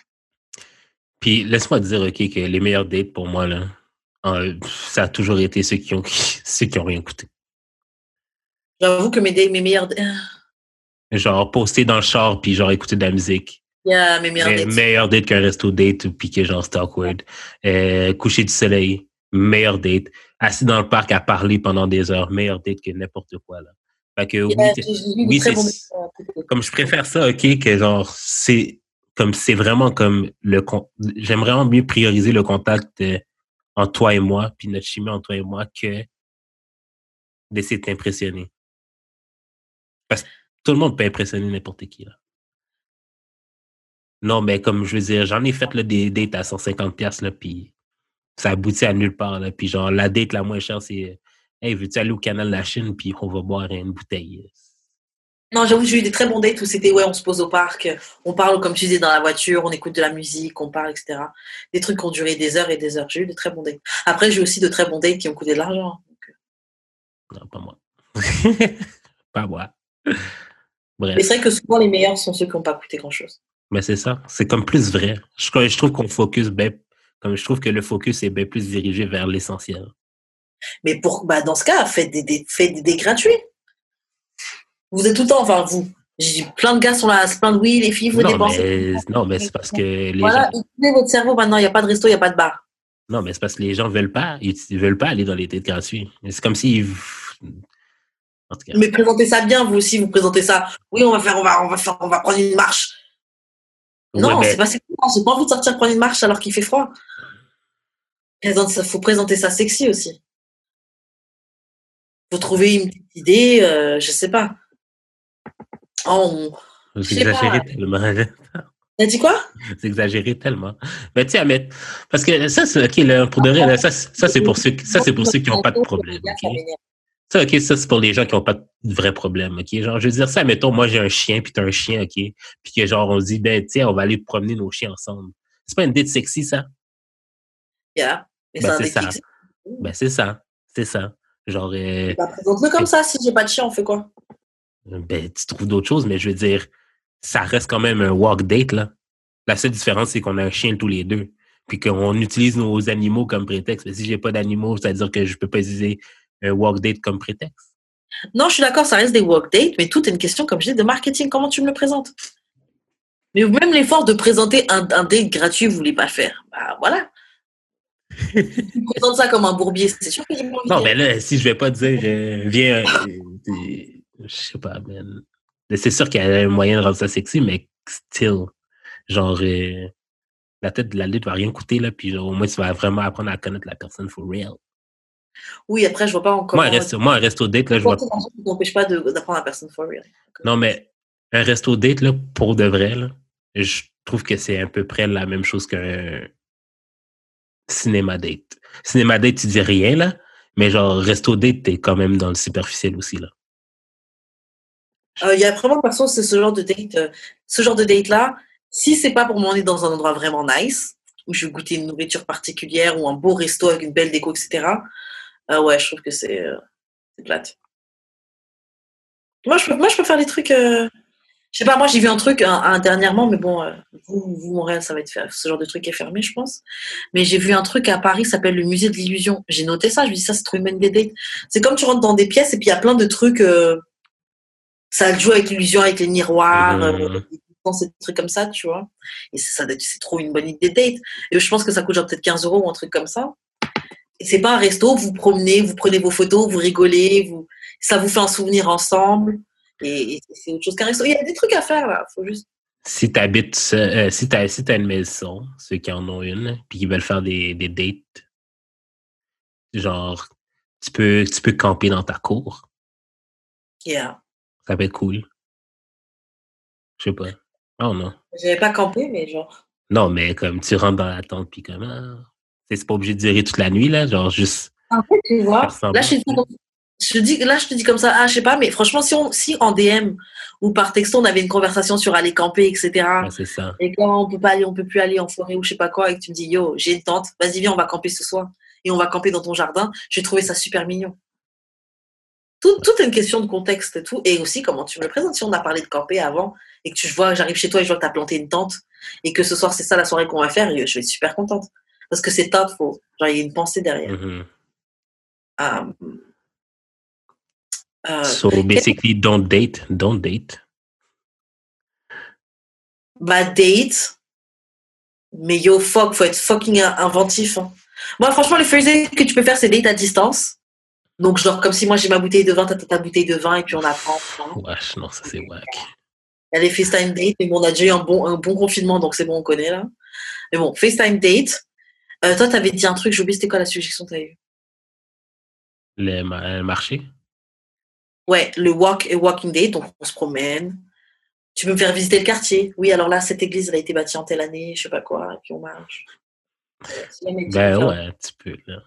Puis laisse-moi te dire, OK, que les meilleurs dates pour moi, là, euh, ça a toujours été ceux qui ont, ceux qui ont rien coûté. J'avoue que mes, mes meilleurs Genre, poster dans le char, puis genre, écouter de la musique. Yeah, mes meilleurs dates. Meilleur date qu'un resto date, puis que genre, c'est awkward. Euh, coucher du soleil, meilleur date. Assis dans le parc à parler pendant des heures, meilleur date que n'importe quoi, là. Fait que oui, c'est comme je préfère ça, ok, que genre c'est comme c'est vraiment comme le j'aime vraiment mieux prioriser le contact euh, entre toi et moi, puis notre chimie entre toi et moi, que d'essayer de t'impressionner. Parce que tout le monde peut impressionner n'importe qui là. Non, mais comme je veux dire, j'en ai fait là, des dates à 150 pièces là, puis ça aboutit à nulle part là. Puis genre la date la moins chère, c'est Hey, veux-tu aller au canal de la Chine, puis on va boire une bouteille? Non, j'avoue, j'ai eu des très bons dates où c'était, ouais, on se pose au parc, on parle, comme tu disais, dans la voiture, on écoute de la musique, on parle, etc. Des trucs qui ont duré des heures et des heures. J'ai eu de très bons dates. Après, j'ai aussi de très bons dates qui ont coûté de l'argent. Euh. Non, pas moi. pas moi. Bref. Mais c'est vrai que souvent, les meilleurs sont ceux qui n'ont pas coûté grand-chose. Mais c'est ça. C'est comme plus vrai. Je, je trouve qu'on focus bien, comme je trouve que le focus est bien plus dirigé vers l'essentiel. Mais pour, bah, dans ce cas, faites des, des, faites des, gratuits. Vous êtes tout le temps, enfin, vous. Plein de gars sont là, plein de oui, les filles, vous non, dépensez. Mais, non, mais c'est parce que les voilà, gens... utilisez votre cerveau maintenant, il n'y a pas de resto, il n'y a pas de bar. Non, mais c'est parce que les gens ne veulent pas, ils veulent pas aller dans les dates gratuits. C'est comme si. En tout cas. Mais présentez ça bien, vous aussi, vous présentez ça. Oui, on va faire, on va, on va faire, on va prendre une marche. non, mais... c'est pas c'est J'ai pas envie de sortir prendre une marche alors qu'il fait froid. Il faut présenter ça sexy aussi faut trouver une petite idée, euh, je sais pas. Oh, c'est exagéré tellement. T'as dit quoi? C'est exagéré tellement. Mais tu sais, parce que ça, c'est OK, là, pour de vrai, ça, ça c'est pour ceux, ça, c'est pour ceux qui n'ont pas de problème. Ça, OK, ça, c'est pour les gens qui n'ont pas de vrai problème. OK? Genre, je veux dire, ça, mettons, moi, j'ai un chien, puis t'as un chien, OK? Puis que, genre, on dit, ben, tiens, on va aller promener nos chiens ensemble. C'est pas une date sexy, ça? Yeah. Ben, c'est ça. Ben, c'est ça. C'est ça. Genre. Euh, bah, présente-le comme ça. Si j'ai pas de chien, on fait quoi? Ben, tu trouves d'autres choses, mais je veux dire, ça reste quand même un walk date, là. La seule différence, c'est qu'on a un chien tous les deux. Puis qu'on utilise nos animaux comme prétexte. Mais si j'ai pas d'animaux, c'est-à-dire que je peux pas utiliser un walk date comme prétexte. Non, je suis d'accord, ça reste des walk dates, mais tout est une question, comme je dis, de marketing. Comment tu me le présentes? Mais même l'effort de présenter un, un date gratuit, vous voulez pas faire. Bah voilà tu présentes ça comme un bourbier, c'est sûr que j'ai Non, mais là, si je vais pas dire, euh, viens, euh, je sais pas, man. C'est sûr qu'il y a un moyen de rendre ça sexy, mais still. genre, euh, la tête de la lutte va rien coûter, là, puis genre, au moins, tu vas vraiment apprendre à connaître la personne for real. Oui, après, je vois pas encore. Moi, un resto, moi, un resto date, là, je vois. Ça n'empêche pas d'apprendre la personne for real. Non, mais un resto date, là, pour de vrai, là, je trouve que c'est à peu près la même chose qu'un cinéma date. Cinéma date, tu dis rien, là, mais genre, resto date, t'es quand même dans le superficiel aussi, là. Euh, Il y a vraiment c'est ce genre de date, euh, ce genre de date là. Si c'est pas pour m'emmener dans un endroit vraiment nice, où je vais goûter une nourriture particulière ou un beau resto avec une belle déco, etc. euh, ouais, je trouve que c'est euh, plate. Moi, je moi, je peux faire des trucs. Je sais pas, moi, j'ai vu un truc un, un dernièrement, mais bon, euh, vous, vous, Montréal, ça va être ce genre de truc est fermé, je pense. Mais j'ai vu un truc à Paris, ça s'appelle le musée de l'illusion. J'ai noté ça, je me dis ça, c'est trop une bonne idée. C'est comme tu rentres dans des pièces et puis il y a plein de trucs. euh, ça joue avec l'illusion, avec les miroirs, Mhm. euh, des trucs comme ça, tu vois. Et c'est ça, c'est trop une bonne idée date. Et je pense que ça coûte genre peut-être 15 euros ou un truc comme ça. Et c'est pas un resto, vous promenez, vous prenez vos photos, vous rigolez, vous, ça vous fait un souvenir ensemble. Et, et c'est autre chose. Il y a des trucs à faire là, faut juste. Si t'habites, seul- euh, si t'as, si t'as une maison, ceux qui en ont une, puis qui veulent faire des, des dates, genre, tu peux, tu peux camper dans ta cour. Yeah. Ça peut être cool. Je sais pas. Oh non. J'avais pas campé, mais genre. Non, mais comme tu rentres dans la tente, puis comme, ah, c'est pas obligé de durer toute la nuit, là, genre juste. En fait, tu vois, là je, comme- je dis, là, je te dis comme ça, ah, je sais pas, mais franchement, si, on, si en DM ou par texto, on avait une conversation sur aller camper, etc., ça. et quand on peut pas aller, on peut plus aller en forêt ou je sais pas quoi, et que tu me dis, yo, j'ai une tente, vas-y, viens, on va camper ce soir, et on va camper dans ton jardin, j'ai trouvé ça super mignon. Tout, tout est une question de contexte et tout, et aussi comment tu me le présentes. Si on a parlé de camper avant, et que tu vois, j'arrive chez toi et je vois que tu as planté une tente, et que ce soir, c'est ça la soirée qu'on va faire, je vais être super contente. Parce que c'est faut, genre, il y a une pensée derrière. Mhm. Euh, euh, So basically, don't date, don't date. bah, date. Mais yo, fuck, faut être fucking in- inventif. hein. Moi, franchement, les first que tu peux faire, c'est date à distance. Donc, genre, comme si moi j'ai ma bouteille de vin, t'as ta bouteille de vin, et puis on apprend. hein. Wesh, non, ça c'est wack. Il y a les FaceTime dates, mais bon, on a déjà eu un bon, un bon confinement, donc c'est bon, on connaît là. Mais bon, FaceTime date. Euh, toi, t'avais dit un truc, j'ai oublié, c'était quoi la suggestion que t'avais eue? Le, le marché? Ouais, le walk et walking date, donc on se promène. Tu peux me faire visiter le quartier? Oui, alors là, cette église, elle a été bâtie en telle année, je sais pas quoi, et puis on marche. Ben hein. ouais, tu peux, là.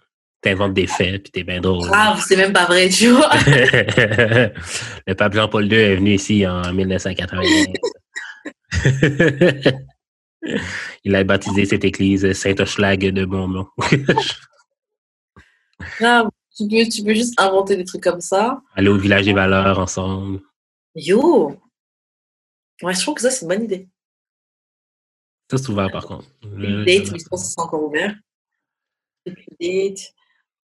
T'inventes des faits, puis t'es bien drôle. Grave, c'est même pas vrai, tu vois. le pape Jean-Paul II est venu ici en 1995. Il a baptisé cette église Saint-Oschlag de Beaumont. Grave. Tu peux, tu peux juste inventer des trucs comme ça. Aller au village des valeurs ensemble. Yo! Ouais, je trouve que ça, c'est une bonne idée. Ça, c'est ouvert, par contre. Le- date, mais je pense que c'est encore ouvert. Date.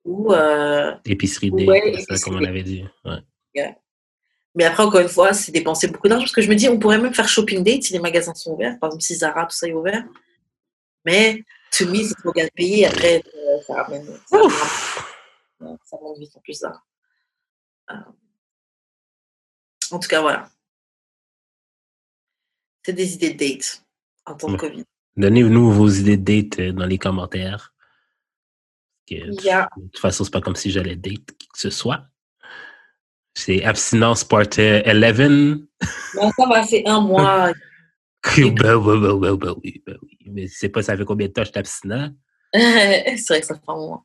Ou. euh, Épicerie date, Ouais, ça, comme on avait dit. Ouais. Mais après, encore une fois, c'est dépenser beaucoup d'argent. Parce que je me dis, on pourrait même faire shopping date si les magasins sont ouverts. Par exemple, si Zara, tout ça est ouvert. Mais, to me, c'est trop bien payé. Après, euh, ça ramène. Ça, ramène- ça monte vite en plus. Euh, En tout cas, voilà. C'est des idées de date en temps de. Covid. Donnez-nous vos idées de date euh, dans les commentaires. De Yeah. de toute façon, c'est pas comme si j'allais date qui que ce soit. C'est abstinence part euh, 11. Bon, ça va, c'est un mois. ben, ben, ben, ben, ben oui, ben oui. Mais c'est pas ça fait combien de temps je suis abstinent? c'est vrai que ça fait un mois.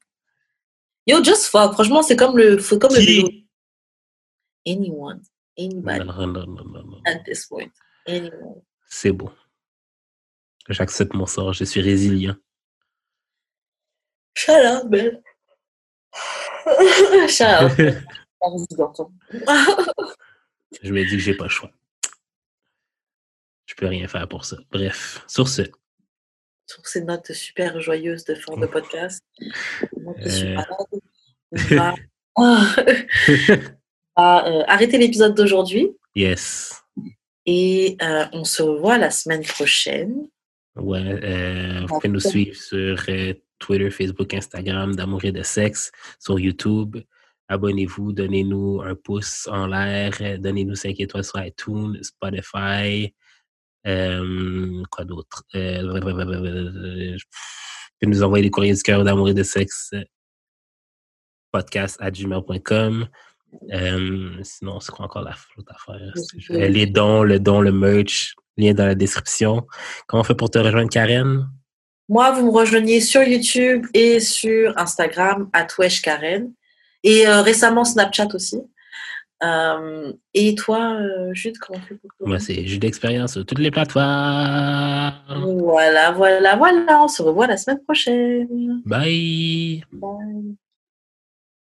Yo, just fuck. Franchement, c'est comme le, c'est comme le vélo. Qui? Anyone. Anybody Non, non, non, non, non. at this point. Anyone. C'est beau. J'accepte mon sort, je suis résilient. Shut up, man. Shut up. Je me dis que j'ai pas le choix. Je peux rien faire pour ça. Bref, sur ce, Sur ces notes super joyeuses de fin de podcast, moi qui suis Euh. malade, on va, euh, arrêter l'épisode d'aujourd'hui yes. et euh, on se revoit la semaine prochaine. Ouais, euh, vous pouvez nous suivre sur Twitter, Facebook, Instagram, d'amour et de sexe, sur YouTube. Abonnez-vous, donnez-nous un pouce en l'air, donnez-nous 5 étoiles sur iTunes, Spotify, Euh, quoi d'autre? Euh, tu peux nous envoyer des courriers du cœur d'amour et de sexe. Podcast à gmail.com. Euh, sinon, c'est quoi encore la l'autre affaire? Les dons, le don, le merch, lien dans la description. Comment on fait pour te rejoindre, Karen? Moi, vous me rejoignez sur YouTube et sur Instagram, à Karen. Et euh, récemment, Snapchat aussi. Euh, et toi, euh, Jude, comment tu fais Moi, c'est Jude d'expérience sur toutes les plateformes. Voilà, voilà, voilà. On se revoit la semaine prochaine. Bye. Bye.